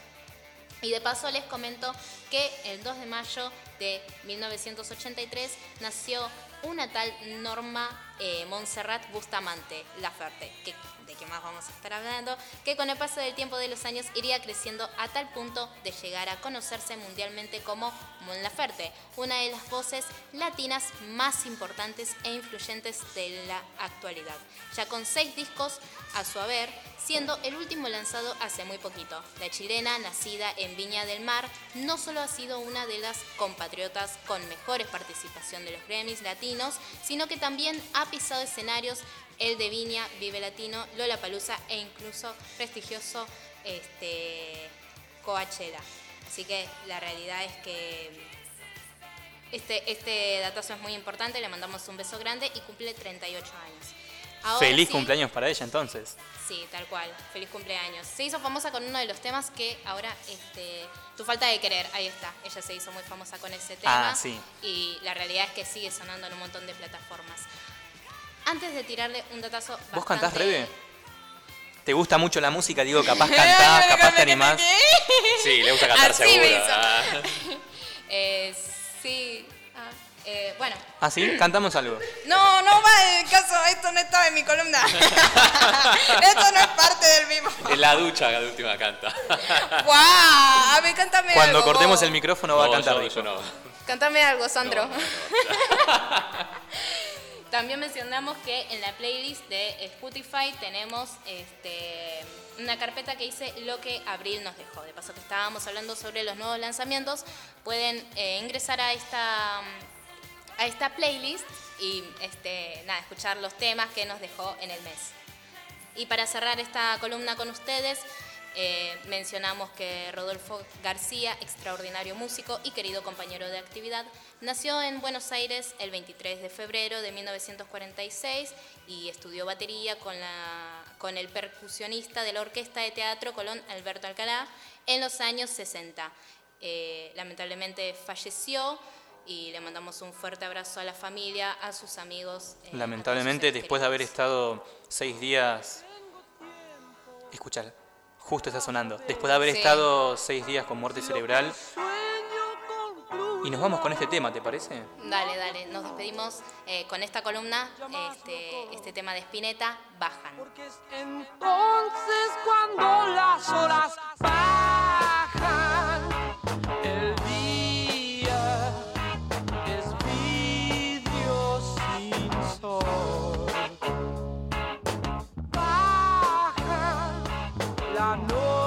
Y de paso les comento que el 2 de mayo de 1983 nació una tal Norma eh, Montserrat Bustamante Laferte, que, de que más vamos a estar hablando, que con el paso del tiempo de los años iría creciendo a tal punto de llegar a conocerse mundialmente como Mon Laferte, una de las voces latinas más importantes e influyentes de la actualidad, ya con seis discos a su haber, siendo el último lanzado hace muy poquito. La chilena, nacida en Viña del Mar, no solo ha sido una de las compatriotas con mejores participación de los Grammys latinos, sino que también ha pisado escenarios el de Viña, Vive Latino, Lola Palusa e incluso prestigioso este, Coachella. Así que la realidad es que este, este datazo es muy importante, le mandamos un beso grande y cumple 38 años. Ahora Feliz sí- cumpleaños para ella entonces. Sí, tal cual. Feliz cumpleaños. Se hizo famosa con uno de los temas que ahora, este, Tu falta de querer, ahí está. Ella se hizo muy famosa con ese tema. Ah, sí. Y la realidad es que sigue sonando en un montón de plataformas. Antes de tirarle un datazo. ¿Vos cantás, Rebe? ¿Te gusta mucho la música? Digo, capaz cantás, capaz te animás. Sí, le gusta cantar Así me seguro. hizo. Ah. Eh, sí. Eh, bueno. ¿Ah, sí? Cantamos algo. No, no va el caso. Esto no estaba en mi columna. esto no es parte del mismo. En la ducha de última canta. ¡Guau! A ver, cántame Cuando algo, cortemos vos. el micrófono va a cantar, yo- yo no. Cántame algo, Sandro. No, no, no. También mencionamos que en la playlist de Spotify tenemos este, una carpeta que dice lo que Abril nos dejó. De paso que estábamos hablando sobre los nuevos lanzamientos, pueden eh, ingresar a esta, a esta playlist y este, nada, escuchar los temas que nos dejó en el mes. Y para cerrar esta columna con ustedes, eh, mencionamos que Rodolfo García, extraordinario músico y querido compañero de actividad, nació en Buenos Aires el 23 de febrero de 1946 y estudió batería con, la, con el percusionista de la Orquesta de Teatro Colón, Alberto Alcalá, en los años 60. Eh, lamentablemente falleció y le mandamos un fuerte abrazo a la familia, a sus amigos. eh, Lamentablemente, después de haber estado seis días. Escucha, justo está sonando. Después de haber Sí. estado seis días con muerte cerebral. Y nos vamos con este tema, ¿te parece? Dale, dale, nos despedimos eh, con esta columna, este, este tema de Spinetta, Bajan. Entonces cuando las horas bajan, la noche,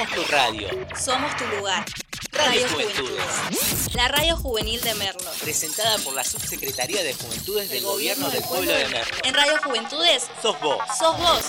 Somos tu radio. Somos tu lugar. Radio Radio Juventudes. Juventudes. La radio juvenil de Merlo. Presentada por la Subsecretaría de Juventudes del Gobierno del Pueblo de Merlo. En Radio Juventudes, Sos vos. sos vos.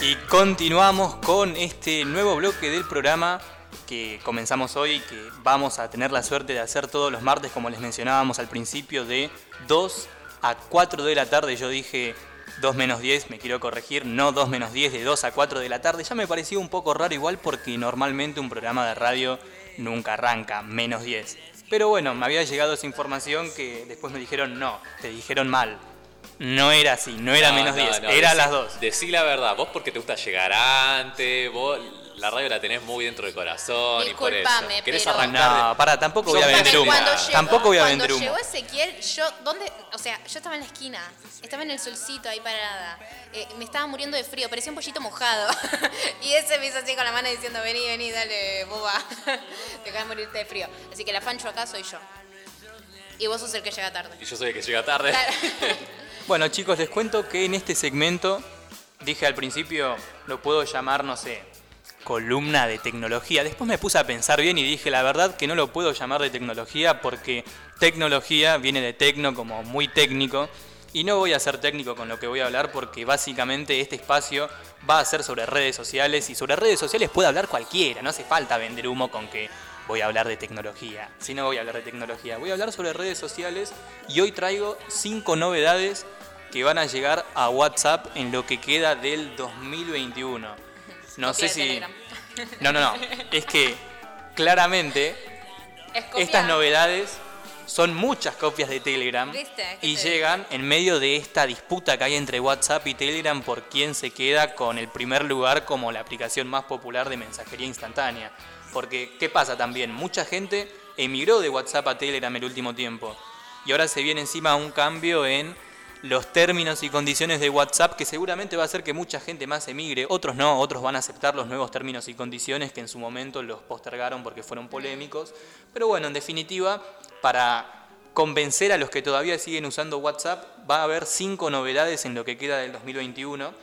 Y continuamos con este nuevo bloque del programa que comenzamos hoy, que vamos a tener la suerte de hacer todos los martes, como les mencionábamos al principio, de 2 a 4 de la tarde. Yo dije 2 menos 10, me quiero corregir, no 2 menos 10, de 2 a 4 de la tarde. Ya me pareció un poco raro igual porque normalmente un programa de radio nunca arranca menos 10. Pero bueno, me había llegado esa información que después me dijeron no, te dijeron mal. No era así, no era No, menos no, 10, no, era decí- las 2. Decí la verdad, vos porque te gusta llegar antes, vos la radio la tenés muy dentro del corazón y por eso. Disculpame, ¿Querés pero- arrancar? No, para, tampoco voy a vender humo. Cuando Cuando llegó, Tampoco voy a cuando vender humo. llegó Ezequiel, yo, ¿dónde? O sea, yo estaba en la esquina, estaba en el solcito ahí parada. Eh, me estaba muriendo de frío, parecía un pollito mojado. y ese me hizo así con la mano diciendo, vení, vení, dale, boba. Dejá de morirte de frío. Así que la fancho acá soy yo. Y vos sos el que llega tarde. Y yo soy el que llega tarde. Claro. Bueno, chicos, les cuento que en este segmento, dije al principio, lo puedo llamar, no sé, columna de tecnología. Después me puse a pensar bien y dije, la verdad que no lo puedo llamar de tecnología porque tecnología viene de tecno como muy técnico. Y no voy a ser técnico con lo que voy a hablar porque básicamente este espacio va a ser sobre redes sociales y sobre redes sociales puede hablar cualquiera, no hace falta vender humo con que voy a hablar de tecnología. Si no voy a hablar de tecnología, voy a hablar sobre redes sociales y hoy traigo cinco novedades que van a llegar a WhatsApp en lo que queda del 2021. No Copia sé si... No, no, no. Es que claramente Es estas novedades son muchas copias de Telegram ¿Viste? ¿Qué y llegan en medio de esta disputa que hay entre WhatsApp y Telegram por quién se queda con el primer lugar como la aplicación más popular de mensajería instantánea. Porque, ¿qué pasa también? Mucha gente emigró de WhatsApp a Telegram el último tiempo y ahora se viene encima un cambio en los términos y condiciones de WhatsApp que seguramente va a hacer que mucha gente más emigre, otros no, otros van a aceptar los nuevos términos y condiciones que en su momento los postergaron porque fueron polémicos. Pero bueno, en definitiva, para convencer a los que todavía siguen usando WhatsApp, va a haber cinco novedades en lo que queda del 2021.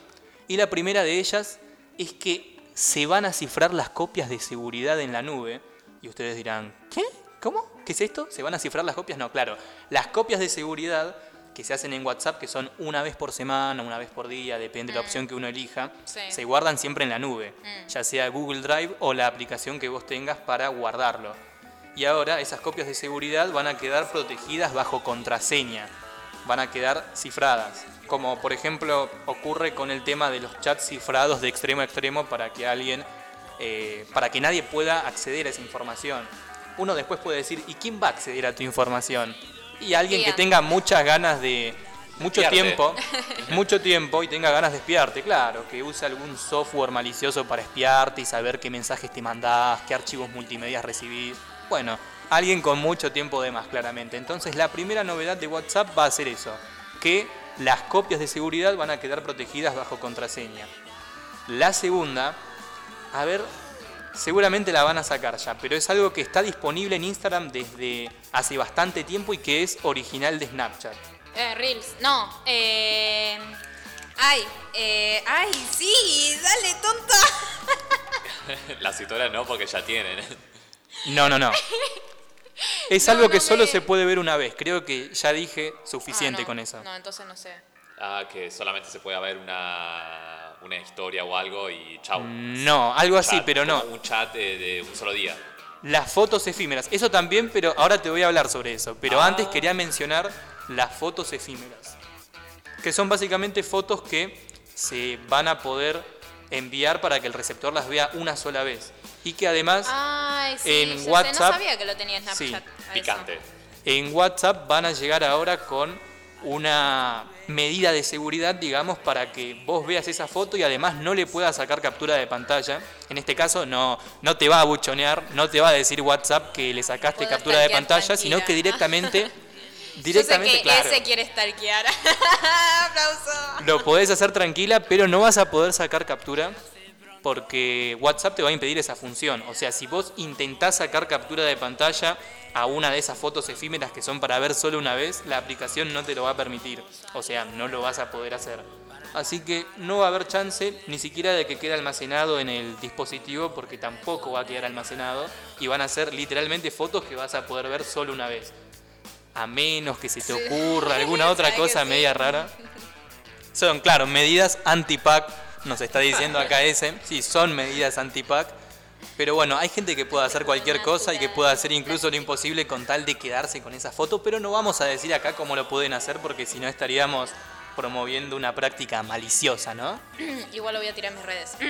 Y la primera de ellas es que se van a cifrar las copias de seguridad en la nube. Y ustedes dirán, ¿qué? ¿Cómo? ¿Qué es esto? ¿Se van a cifrar las copias? No, claro. Las copias de seguridad que se hacen en WhatsApp, que son una vez por semana, una vez por día, depende de la opción que uno elija, Sí. se guardan siempre en la nube, ya sea Google Drive o la aplicación que vos tengas para guardarlo. Y ahora esas copias de seguridad van a quedar protegidas bajo contraseña, van a quedar cifradas, como por ejemplo ocurre con el tema de los chats cifrados de extremo a extremo para que alguien, eh, para que nadie pueda acceder a esa información. Uno después puede decir, ¿y quién va a acceder a tu información? Y alguien que tenga muchas ganas de, mucho Espiarte. tiempo, mucho tiempo y tenga ganas de espiarte, claro, que use algún software malicioso para espiarte y saber qué mensajes te mandás, qué archivos multimedia recibís. Bueno, alguien con mucho tiempo de más, claramente. Entonces, la primera novedad de WhatsApp va a ser eso, que las copias de seguridad van a quedar protegidas bajo contraseña. La segunda, a ver, seguramente la van a sacar ya, pero es algo que está disponible en Instagram desde hace bastante tiempo y que es original de Snapchat. Eh, Reels, no. Eh, ay, eh, ay, sí, dale, tonta. Las historias no, porque ya tienen. No, no, no. Es No, algo que solo se puede ver una vez. Creo que ya dije suficiente Ah, no, con eso. No, entonces no sé. Ah, que solamente se puede ver una, una historia o algo y chau. No, algo así, Chat, pero no. Un chat de, de un solo día. Las fotos efímeras. Eso también, pero ahora te voy a hablar sobre eso. Pero Ah. antes quería mencionar las fotos efímeras. Que son básicamente fotos que se van a poder enviar para que el receptor las vea una sola vez. Y que además Ay, sí, En sé, WhatsApp- no sabía que lo tenía Snapchat. Sí. Picante. en WhatsApp van a llegar ahora con una medida de seguridad, digamos, para que vos veas esa foto y además no le puedas sacar captura de pantalla. En este caso no, no te va a buchonear, no te va a decir WhatsApp que le sacaste Puedo captura de pantalla, sino que directamente, Yo directamente, sé que claro, ese quiere stalkear. Aplauso. lo podés hacer tranquila, pero no vas a poder sacar captura porque WhatsApp te va a impedir esa función. O sea, si vos intentás sacar captura de pantalla a una de esas fotos efímeras que son para ver solo una vez, la aplicación no te lo va a permitir. O sea, no lo vas a poder hacer. Así que no va a haber chance ni siquiera de que quede almacenado en el dispositivo porque tampoco va a quedar almacenado y van a ser literalmente fotos que vas a poder ver solo una vez. A menos que se te ocurra alguna otra cosa media rara. Son, claro, medidas anti-pack, nos está diciendo acá ese. Sí, son medidas anti-pack. Pero bueno, hay gente que puede hacer cualquier cosa y que puede hacer incluso lo imposible con tal de quedarse con esa foto, pero no vamos a decir acá cómo lo pueden hacer porque si no estaríamos promoviendo una práctica maliciosa, ¿no? Igual lo voy a tirar en mis redes.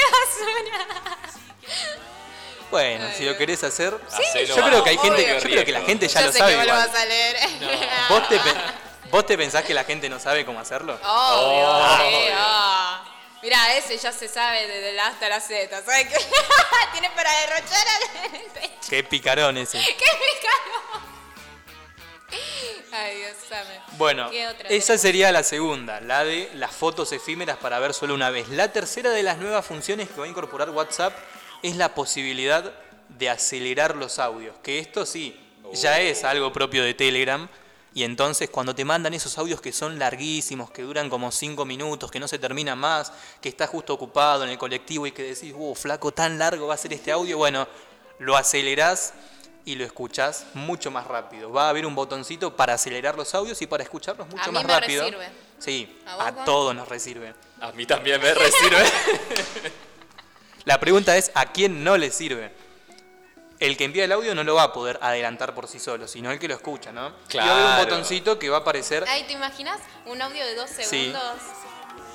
Basura. Bueno, si lo querés hacer, Hacelo, yo creo que hay obvio. gente, yo creo que la gente ya lo sé sabe que vos lo igual. vas a leer. ¿Vos te, ¿Vos te pensás que la gente no sabe cómo hacerlo? Obvio, Oh, sí, obvio. ah. Mirá, ese ya se sabe desde la A hasta la Z. ¿Sabes qué? Tiene para derrochar en el pecho. Qué picarón ese. ¡Qué picado! Ay, Dios sabe. Bueno, ¿Qué otra esa sería la segunda, la de las fotos efímeras para ver solo una vez. La tercera de las nuevas funciones que va a incorporar WhatsApp es la posibilidad de acelerar los audios, que esto sí, ya es algo propio de Telegram. Y entonces cuando te mandan esos audios que son larguísimos, que duran como 5 minutos, que no se terminan más, que estás justo ocupado en el colectivo y que decís, uh, flaco, tan largo va a ser este audio, bueno, lo acelerás y lo escuchás mucho más rápido. Va a haber un botoncito para acelerar los audios y para escucharlos mucho A mí más me rápido. resirve. Sí, ¿A vos, a todos nos resirve. A mí también me resirve. La pregunta es, ¿a quién no le sirve? El que envía el audio no lo va a poder adelantar por sí solo, sino el que lo escucha, ¿no? Y va a Claro. haber un botoncito que va a aparecer Ay, ¿te imaginas? Un audio de dos Sí. segundos.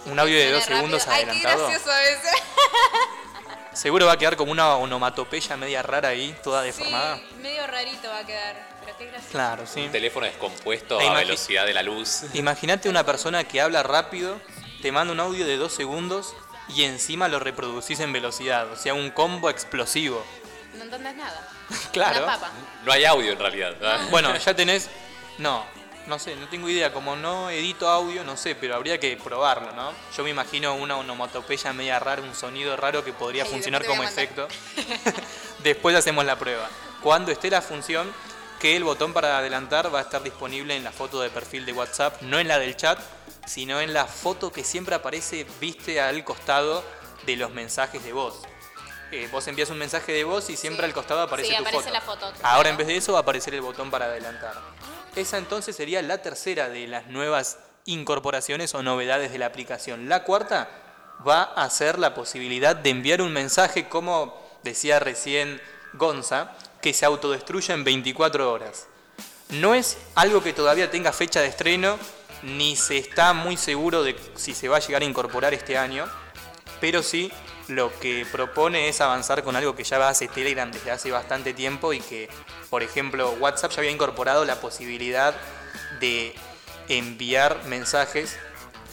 un audio de dos rápido. segundos Ay, qué adelantado. gracioso ese. Seguro va a quedar como una onomatopeya media rara ahí, toda deformada. Sí, medio rarito va a quedar. Pero qué gracioso. Claro, sí. Un teléfono descompuesto a velocidad de la luz. Imagínate una persona que habla rápido, te manda un audio de dos segundos y encima lo reproducís en velocidad, o sea, un combo explosivo. No entendés nada. Claro. Una papa. No hay audio en realidad. ¿verdad? Bueno, ya tenés. No, no sé, no tengo idea. Como no edito audio, no sé, pero habría que probarlo, ¿no? Yo me imagino una onomatopeya media rara, un sonido raro que podría funcionar como efecto. Después hacemos la prueba. Cuando esté la función, que el botón para adelantar va a estar disponible en la foto de perfil de WhatsApp, no en la del chat, sino en la foto que siempre aparece, viste, al costado de los mensajes de voz. Eh, vos envías un mensaje de voz y siempre Sí. al costado aparece Sí, tu aparece foto. la foto, Ahora en vez de eso va a aparecer el botón para adelantar. Esa entonces sería la tercera de las nuevas incorporaciones o novedades de la aplicación. La cuarta va a ser la posibilidad de enviar un mensaje, como decía recién Gonza, que se autodestruya en 24 horas. No es algo que todavía tenga fecha de estreno, ni se está muy seguro de si se va a llegar a incorporar este año, pero sí lo que propone es avanzar con algo que ya hace Telegram desde hace bastante tiempo y que, por ejemplo, WhatsApp ya había incorporado la posibilidad de enviar mensajes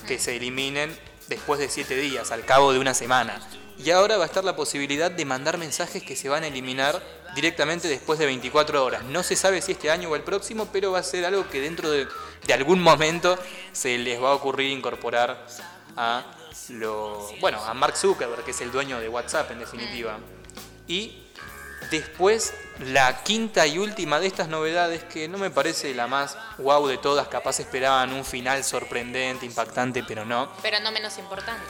que se eliminen después de siete días, al cabo de una semana. y ahora va a estar la posibilidad de mandar mensajes que se van a eliminar directamente después de 24 horas. No se sabe si este año o el próximo, pero va a ser algo que dentro de, de algún momento se les va a ocurrir incorporar a lo, bueno, a Mark Zuckerberg, que es el dueño de WhatsApp en definitiva. Y después la quinta y última de estas novedades que no me parece la más wow de todas, capaz esperaban un final sorprendente, impactante, pero no. Pero no menos importante.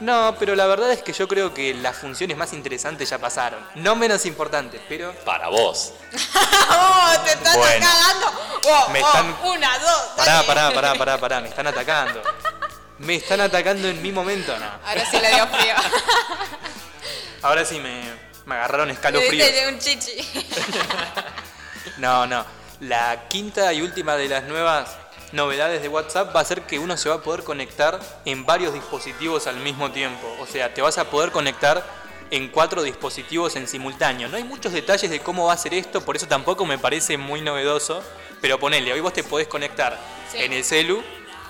No, pero la verdad es que yo creo que las funciones más interesantes ya pasaron. No menos importantes, pero Para vos. ¡Oh, te estás Bueno. cagando! Oh, Me oh, están- una, dos, Pará, pará, pará, pará, pará, me están atacando. Me están atacando en mi momento, no. Ahora sí le dio frío. Ahora sí me, me agarraron Le escalofríos. diste un chichi. No, no. La quinta y última de las nuevas novedades de WhatsApp va a ser que uno se va a poder conectar en varios dispositivos al mismo tiempo. O sea, te vas a poder conectar en cuatro dispositivos en simultáneo. No hay muchos detalles de cómo va a ser esto, por eso tampoco me parece muy novedoso. Pero ponele, hoy vos te podés conectar Sí. en el celu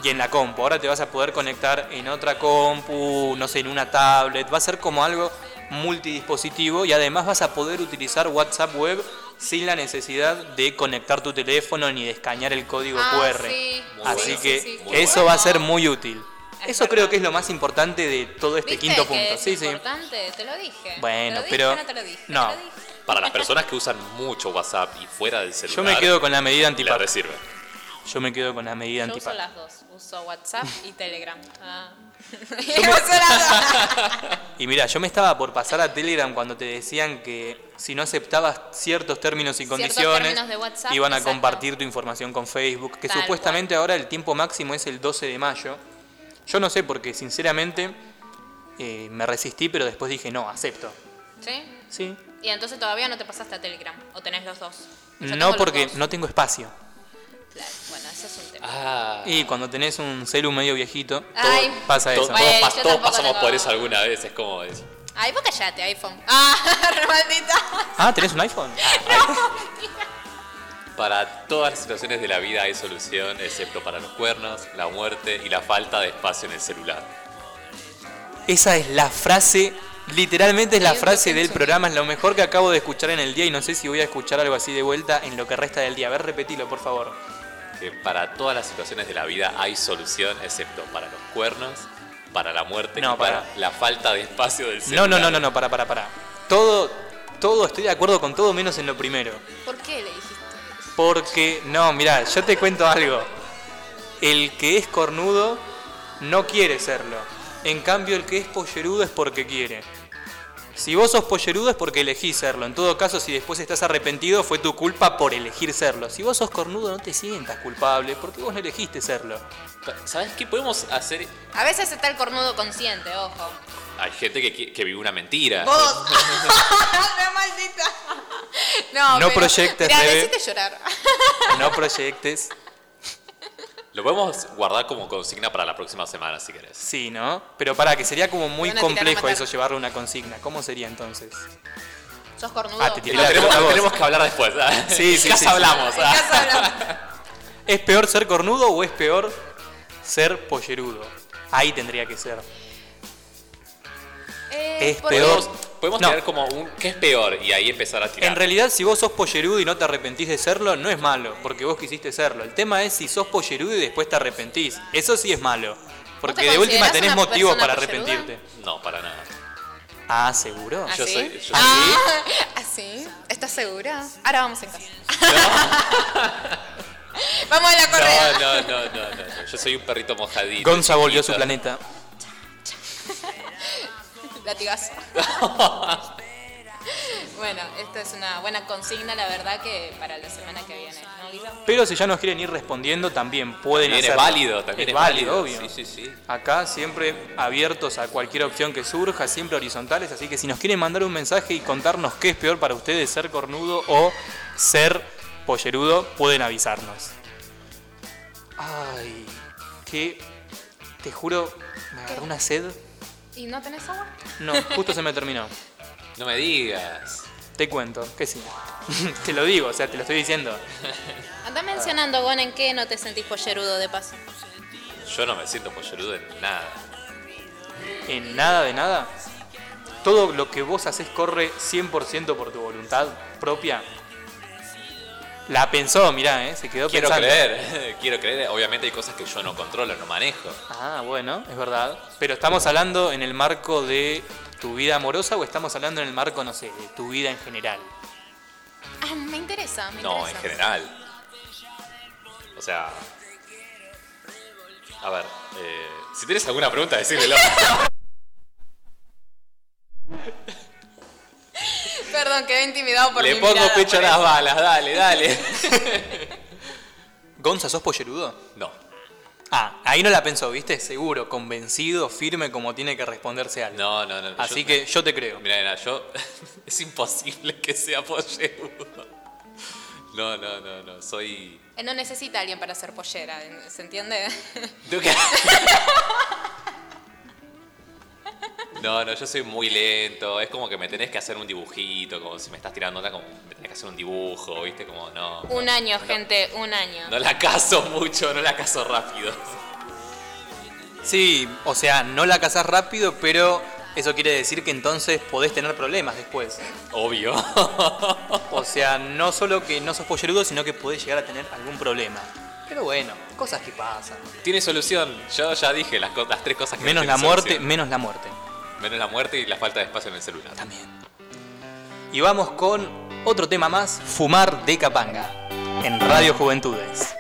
y en la compu. Ahora te vas a poder conectar en otra compu, no sé, en una tablet. Va a ser como algo multidispositivo y además vas a poder utilizar WhatsApp web sin la necesidad de conectar tu teléfono ni de escanear el código Ah, QR. sí. Así Sí, que sí, sí. eso va a ser muy útil. Es Eso verdad. creo que es lo más importante de todo este ¿Viste quinto que punto. es Sí, sí. importante? Te lo dije. Bueno, ¿Te lo dije pero- no te lo dije? no. Te lo dije. Para las personas que usan mucho WhatsApp y fuera del celular. Yo me quedo con la medida resirve. Yo me quedo con la medida Yo uso antipac. las dos. Uso WhatsApp y Telegram. Ah. Y mira, yo me estaba por pasar a Telegram cuando te decían que si no aceptabas ciertos términos y Ciertos condiciones, términos de WhatsApp, iban a exacto. compartir tu información con Facebook, que Tal supuestamente ahora el tiempo máximo es el 12 de mayo. Yo no sé porque sinceramente eh, me resistí, pero después dije, no, acepto. ¿Sí? Sí. Y entonces todavía no te pasaste a Telegram. ¿O tenés los dos? Yo No porque dos. no tengo espacio. Claro, Bueno, ese es un tema. Ah. Y cuando tenés un celu medio viejito, Ay. pasa eso. todos, Bueno, pas- yo todos tampoco pasamos tengo- por eso alguna vez, es como es- Ay, vos callate, iPhone. Ah, re maldita. Ah, ¿tenés un iPhone? Para todas las situaciones de la vida hay solución, excepto para los cuernos, la muerte y la falta de espacio en el celular. Esa es la frase, literalmente es la frase del programa, es lo mejor que acabo de escuchar en el día y no sé si voy a escuchar algo así de vuelta en lo que resta del día. A ver, repetilo, por favor. Que para todas las situaciones de la vida hay solución, excepto para los cuernos, para la muerte No, y para para. la falta de espacio del No, celular. no, no, no, no, para, para, para. Todo, todo, estoy de acuerdo con todo menos en lo primero. ¿Por qué le dijiste? Porque, no, mira, yo te cuento algo. El que es cornudo no quiere serlo. En cambio, el que es pollerudo es porque quiere. Si vos sos pollerudo es porque elegís serlo. En todo caso, si después estás arrepentido, fue tu culpa por elegir serlo. Si vos sos cornudo, no te sientas culpable porque vos no elegiste serlo. ¿Sabes qué podemos hacer? A veces está el cornudo consciente, ojo. Hay gente que, vive una mentira. Vos. ¡Re maldita! No, No pero- proyectes, decite llorar. No proyectes. Lo podemos guardar como consigna para la próxima semana, si querés. Sí, ¿no? Pero para que sería como muy complejo eso, llevarle una consigna. ¿Cómo sería entonces? ¿Sos cornudo? Ah, te tiré lo la tenemos, pelota a lo vos. tenemos que hablar después. ¿ah? Sí, sí, casa sí, sí. hablamos. Casa hablamos. ¿Es peor ser cornudo o es peor ser pollerudo? Ahí tendría que ser. Eh, Es ¿por peor. Podemos No. tirar como un ¿qué es peor? Y ahí empezar a tirar. En realidad, si vos sos pollerudo y no te arrepentís de serlo, no es malo, porque vos quisiste serlo. El tema es si sos pollerudo y después te arrepentís. Eso sí es malo. Porque de última tenés una motivo persona para polleruda? arrepentirte. No, para nada. Ah, ¿seguro? ¿Ah, Yo sí? soy- yo Ah, ¿Así? ¿Estás segura? Ahora vamos en casa. vamos a la correa. No, no, no, no, no. Yo soy un perrito mojadito. Gonza volvió a su planeta. Latigazo. bueno, esta es una buena consigna, la verdad, que para la semana que viene. Pero si ya nos quieren ir respondiendo, también pueden hacerlo. válido, también es, válido. obvio. Sí, sí, sí. Acá siempre abiertos a cualquier opción que surja, siempre horizontales, así que si nos quieren mandar un mensaje y contarnos qué es peor para ustedes, ser cornudo o ser pollerudo, pueden avisarnos. Ay, que te juro, me agarró una sed. ¿Y no tenés agua? No, justo se me terminó. No me digas. Te cuento, que sí. te lo digo, o sea, te lo estoy diciendo. Anda mencionando, Gon, en qué no te sentís pollerudo de paso. Yo no me siento pollerudo en nada. En nada de nada. todo lo que vos haces corre 100% por tu voluntad propia? La pensó, mirá, ¿eh? se quedó Quiero pensando. creer, quiero creer. Obviamente hay cosas que yo no controlo, no manejo. Ah, bueno, es verdad. Pero estamos hablando en el marco de tu vida amorosa o estamos hablando en el marco, no sé, de tu vida en general. Ah, me interesa, me No, en general. O sea. A ver, eh, si tienes alguna pregunta, decímelo. Perdón, quedé intimidado por Le mi pongo pecho a las balas, dale, dale. Gonza, ¿sos pollerudo? No, Ah, ahí no la pensó, ¿viste? Seguro, convencido, firme como tiene que responderse algo. no, no. no Así yo- que yo te creo. Mira, nena, yo. es imposible que sea pollerudo. No, no, no, no. Soy. Eh, No necesita alguien para ser pollera, ¿se entiende? No, no, yo soy muy lento. Es como que me tenés que hacer un dibujito, como si me estás tirando onda, como me tenés que hacer un dibujo, ¿viste? Como no. Un no, año, no. gente, un año. No la caso mucho, no la caso rápido. Sí, o sea, no la casás rápido, pero eso quiere decir que entonces podés tener problemas después. Obvio. O sea, no solo que no sos pollerudo, sino que podés llegar a tener algún problema. Pero bueno, cosas que pasan. Tiene solución. Yo ya dije las, tres cosas que Menos la muerte, solución. menos la muerte. Menos la muerte y la falta de espacio en el celular. También. Y vamos con otro tema más, Fumar de Capanga, en Radio Juventudes.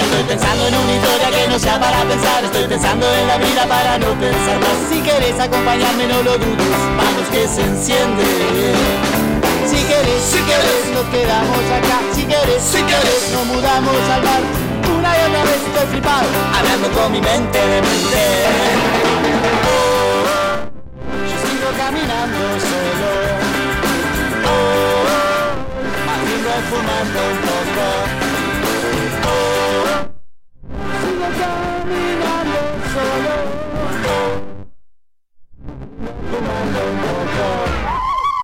Estoy pensando en una historia que no sea para pensar Estoy pensando en la vida para no pensar más Si querés acompañarme no lo dudes Vamos que se enciende Si querés, si querés nos quedamos acá Si querés, si querés nos mudamos al mar Una y otra vez estoy flipado Hablando con mi mente de mente. Oh, Yo sigo caminando solo. Oh, es fumando un poco. Sigo caminando solo. Fumando un poco.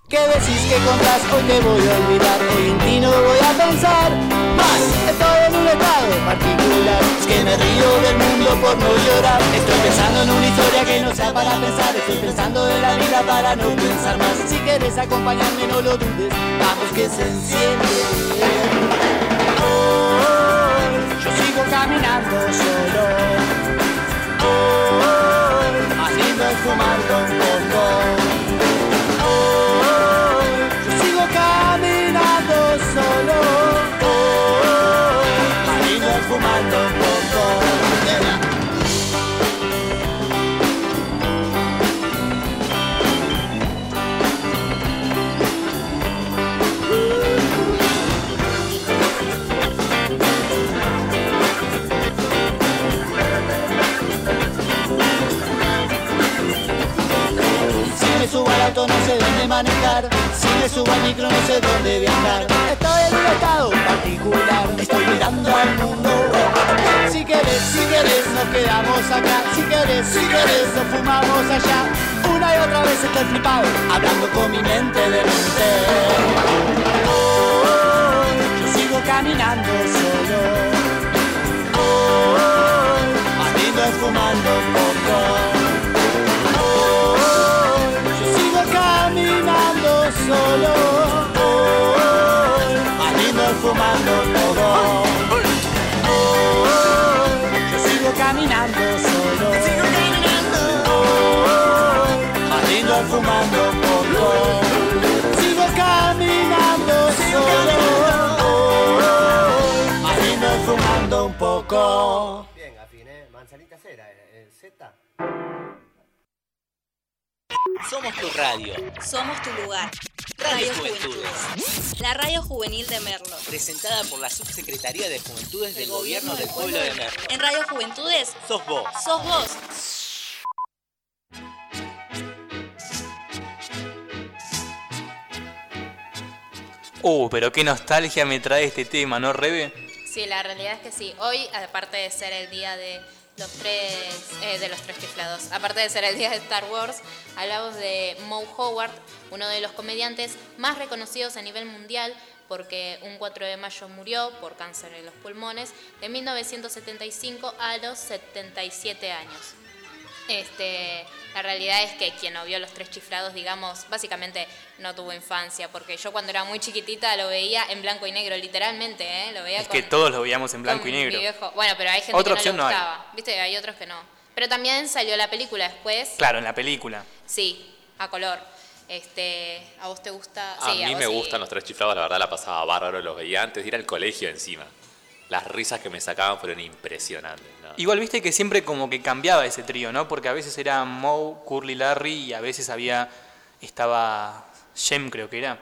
¿Qué decís que contás? Hoy te voy a olvidar. Hoy en ti no voy a pensar Más, particular Es que me río del mundo por no llorar. Estoy pensando en una historia que no sea para pensar. Estoy pensando en la vida para no pensar más. Si quieres acompañarme no lo dudes. Vamos que se enciende. Oh, yo sigo caminando solo. Más lindo es fumando no sé dónde manejar. Si me subo al micro no sé dónde viajar. Estoy en un estado particular. Estoy mirando al mundo Si querés, si querés nos quedamos acá. Si querés, si querés nos fumamos allá. Una y otra vez estoy flipado Hablando con mi mente de mente. Oh, yo sigo caminando solo. Oh, fumando poco solo. Oh, lindo es fumando todo. Oh, yo sigo caminando solo. Sigo caminando. Oh, más lindo es fumando poco. Sigo caminando solo. Oh, es fumando un poco. Bien, afiné. Manzanita cera, eh, Z. Somos tu radio. Somos tu lugar. Radio. Juventudes. La radio juvenil de Merlo. Presentada por la Subsecretaría de Juventudes del Gobierno del Pueblo de Merlo. En Radio Juventudes Sos vos. sos vos. Uh, pero qué nostalgia me trae este tema, ¿no, Rebe? Sí, la realidad es que sí. Hoy, aparte de ser el día de los tres, eh, de los tres chiflados, aparte de ser el día de Star Wars, hablamos de Moe Howard, uno de los comediantes más reconocidos a nivel mundial porque un 4 de mayo murió por cáncer en los pulmones de 1975 a los 77 años. Este, la realidad es que quien no vio los tres chiflados, digamos, básicamente no tuvo infancia, porque yo cuando era muy chiquitita lo veía en blanco y negro, literalmente, ¿eh? Lo veía Es con, que todos lo veíamos en blanco y mi negro. viejo. Bueno, pero hay gente Otra que opción no no le hay. gustaba, ¿viste? Hay otros que no. Pero también salió la película después, Claro, en la película. sí, a color. Este, ¿a vos te gusta? A Sí, mí vos me sí. gustan los tres chiflados, la verdad la pasaba bárbaro, los veía antes de ir al colegio encima. Las risas que me sacaban fueron impresionantes. ¿no? Igual viste que siempre como que cambiaba ese trío, ¿no? Porque a veces era Moe, Curly, Larry y a veces había estaba Jem creo que era.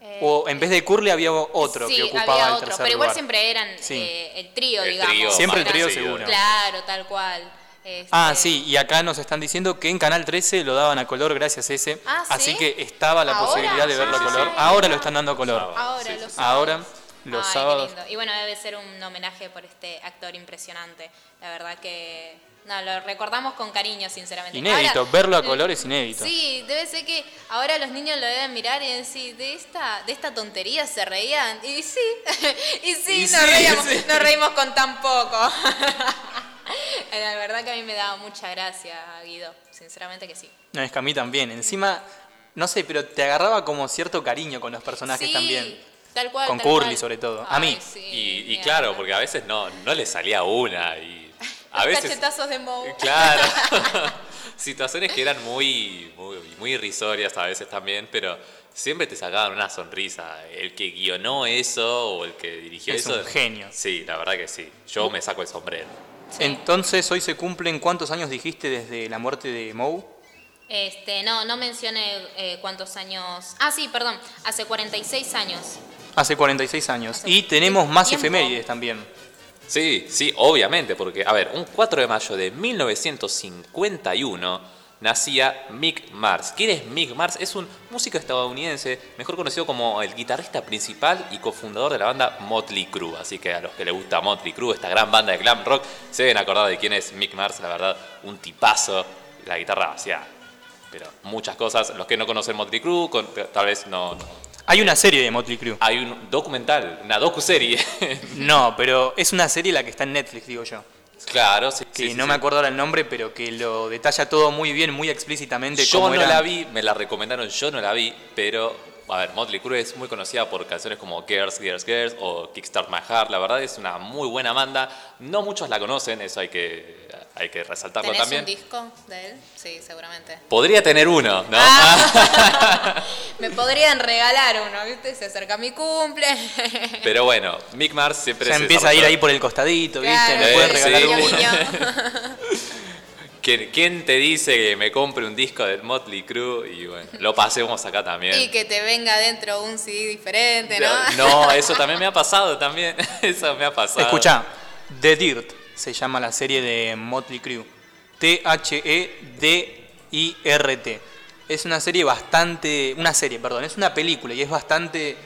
Eh, O en vez de Curly había otro sí, que ocupaba había el otro, tercer pero igual lugar. siempre eran Sí. eh, el trío, El digamos. trío Siempre el trío seguro. Claro, tal cual. Este, Ah, sí, y acá nos están diciendo que en Canal 13 lo daban a color gracias a ese. Ah, ¿sí? Así que estaba la ¿Ahora? posibilidad de verlo a Ah, color. sí. Ahora lo están dando a color. Ahora, Sí, los sí. sábados. Ay, qué lindo. Y bueno, debe ser un homenaje por este actor impresionante. La verdad que. No, lo recordamos con cariño, sinceramente. Inédito, Ahora- verlo a color es inédito. Sí, debe ser que ahora los niños lo deben mirar y decir, de esta, de esta tontería se reían. Y sí, y sí, Y nos, sí, reíamos, sí. nos reímos con tan poco. La verdad que a mí me daba mucha gracia, Guido. Sinceramente que sí. No, es que a mí también. Encima, no sé, pero te agarraba como cierto cariño con los personajes sí, también. Tal cual. Con tal Curly, cual. sobre todo. A mí. sí, Y, claro, porque a veces no, no le salía una y a veces... Cachetazos de Moe. Claro. Situaciones que eran muy, muy, muy irrisorias a veces también, pero siempre te sacaban una sonrisa. El que guionó eso o el que dirigió Es eso. un genio. Sí, la verdad que sí. Yo me saco el sombrero. Sí. Entonces, hoy se cumplen cuántos años dijiste desde la muerte de Moe? Este, no, no mencioné eh, cuántos años. Ah, sí, perdón. Hace 46 años. Hace 46 años. Y tenemos más tiempo. efemérides también. Sí, sí, obviamente, porque, a ver, un 4 de mayo de 1951 nacía Mick Mars. ¿Quién es Mick Mars? Es un músico estadounidense, mejor conocido como el guitarrista principal y cofundador de la banda Motley Crue. Así que a los que les gusta Motley Crue, esta gran banda de glam rock, se deben acordar de quién es Mick Mars, la verdad, un tipazo. La guitarra hacía, pero muchas cosas. Los que no conocen Motley Crue, con- tal vez no, no. Hay una serie de Motley Crue. Hay un documental, una docuserie. No, pero es una serie la que está en Netflix, digo yo. claro, sí, Que sí, no sí. me acuerdo ahora el nombre, pero que lo detalla todo muy bien, muy explícitamente. Yo cómo no era- la vi, me la recomendaron, yo no la vi, pero, a ver, Motley Crue es muy conocida por canciones como Girls, Girls, Girls o Kickstart My Heart. La verdad es una muy buena banda. No muchos la conocen, eso hay que, hay que resaltarlo ¿Tenés también. un disco de él? Sí, seguramente. Podría tener uno, ¿no? Ah. Me podrían regalar uno, ¿viste? Se acerca mi cumple. Pero bueno, Mick Mars siempre Ya se empieza a ir ahí por el costadito, ¿viste? Claro, Me pueden sí, regalar sí. uno. Guiño. ¿Quién, quién te dice que me compre un disco del Motley Crue? Y bueno, lo pasemos acá también. Y que te venga dentro un CD diferente, ¿no? No, eso también me ha pasado también. Eso me ha pasado. Escucha, The Dirt se llama la serie de Motley Crue. T-H-E-D-I-R-T. Es una serie bastante. Una serie, perdón, es una película y es bastante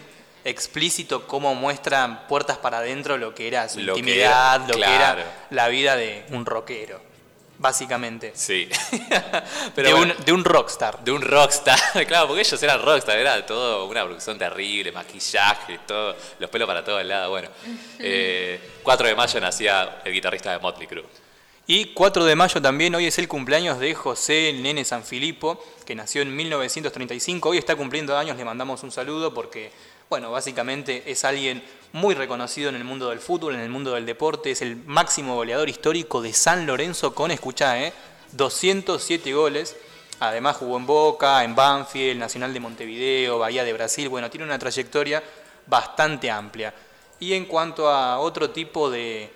explícito cómo muestra puertas para adentro lo que era su Lo que intimidad, era, lo que era la vida de un rockero. Básicamente. Sí. de, bueno. un, de un rockstar. De un rockstar, claro, porque ellos eran rockstar, era todo una producción terrible, maquillaje, todo, los pelos para todos lados, bueno. Eh, 4 de mayo nacía el guitarrista de Motley Crue. Y 4 de mayo también, hoy es el cumpleaños de José Nene Sanfilippo, que nació en 1935. Hoy está cumpliendo años, le mandamos un saludo porque, bueno, básicamente es alguien muy reconocido en el mundo del fútbol, en el mundo del deporte. Es el máximo goleador histórico de San Lorenzo con, escuchá, ¿eh? 207 goles. Además jugó en Boca, en Banfield, Nacional de Montevideo, Bahía de Brasil. Bueno, tiene una trayectoria bastante amplia. Y en cuanto a otro tipo de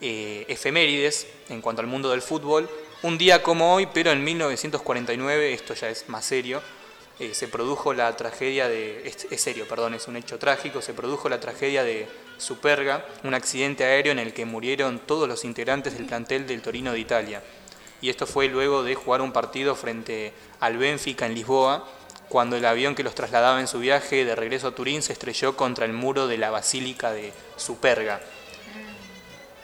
eh, efemérides en cuanto al mundo del fútbol. Un día como hoy, pero en 1949, esto ya es más serio, eh, se produjo la tragedia de... Es, es serio, perdón, es un hecho trágico, se produjo la tragedia de Superga, un accidente aéreo en el que murieron todos los integrantes del plantel del Torino de Italia. Y esto fue luego de jugar un partido frente al Benfica en Lisboa, cuando el avión que los trasladaba en su viaje de regreso a Turín se estrelló contra el muro de la Basílica de Superga.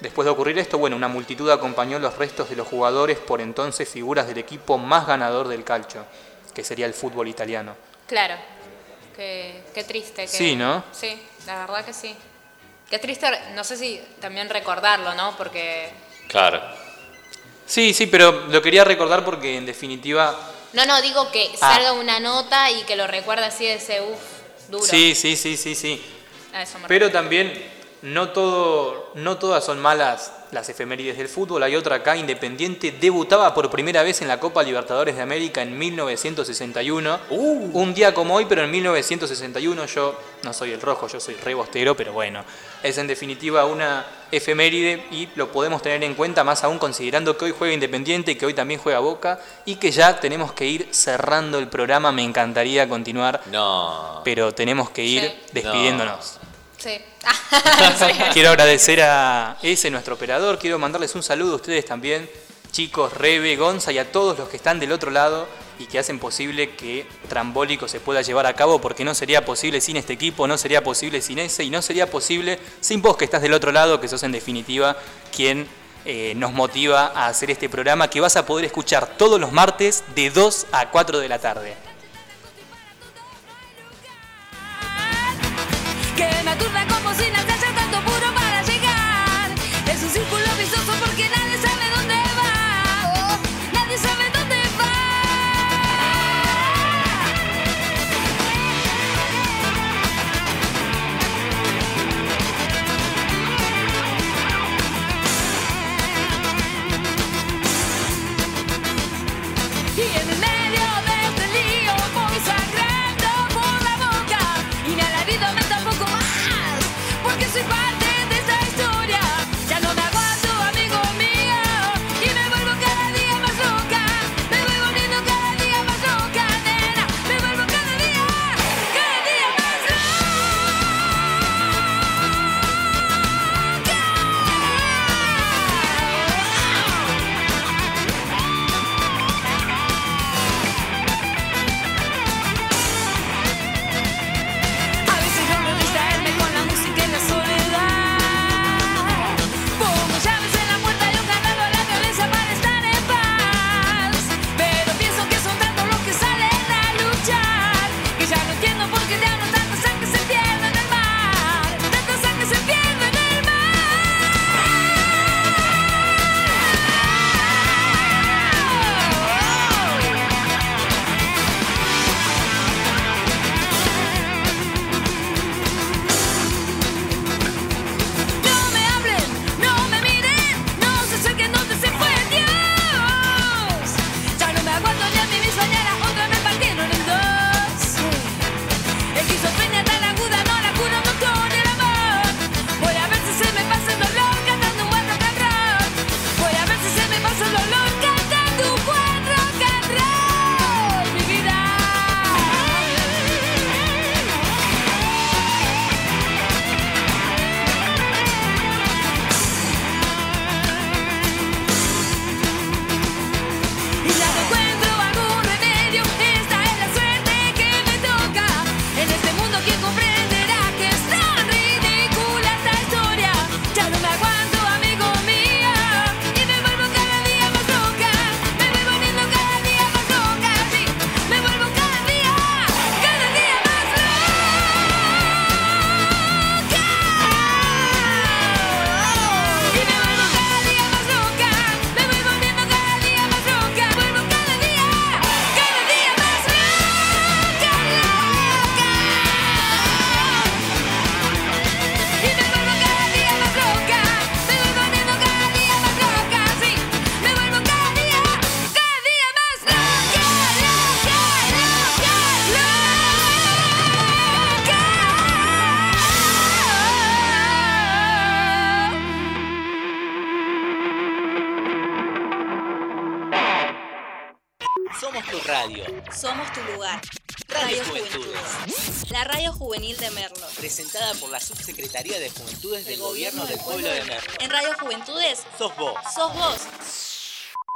Después de ocurrir esto, bueno, una multitud acompañó los restos de los jugadores por entonces figuras del equipo más ganador del calcio, que sería el fútbol italiano. Claro. Qué, qué triste. Que, Sí, ¿no? Sí, la verdad que sí. Qué triste, no sé si también recordarlo, ¿no? Porque Claro. Sí, sí, pero lo quería recordar porque en definitiva... No, no, digo que Ah. salga una nota y que lo recuerde así de ese uff duro. Sí, sí, sí, sí, sí. A eso me Pero también no, todo, no todas son malas las efemérides del fútbol. Hay otra acá, Independiente debutaba por primera vez en la Copa Libertadores de América en 1961. Un día como hoy, pero en 1961 yo no soy el rojo, yo soy rebostero, pero bueno, es en definitiva una efeméride y lo podemos tener en cuenta más aún considerando que hoy juega Independiente y que hoy también juega Boca y que ya tenemos que ir cerrando el programa. Me encantaría continuar, No. pero tenemos que ir despidiéndonos. Sí. Quiero agradecer a ese, nuestro operador. Quiero mandarles un saludo a ustedes también, chicos, Rebe, Gonza y a todos los que están del otro lado y que hacen posible que Trambólico se pueda llevar a cabo, porque no sería posible sin este equipo, no sería posible sin ese y no sería posible sin vos que estás del otro lado, que sos en definitiva quien eh, nos motiva a hacer este programa que vas a poder escuchar todos los martes de 2 a 4 de la tarde. Que me aturda como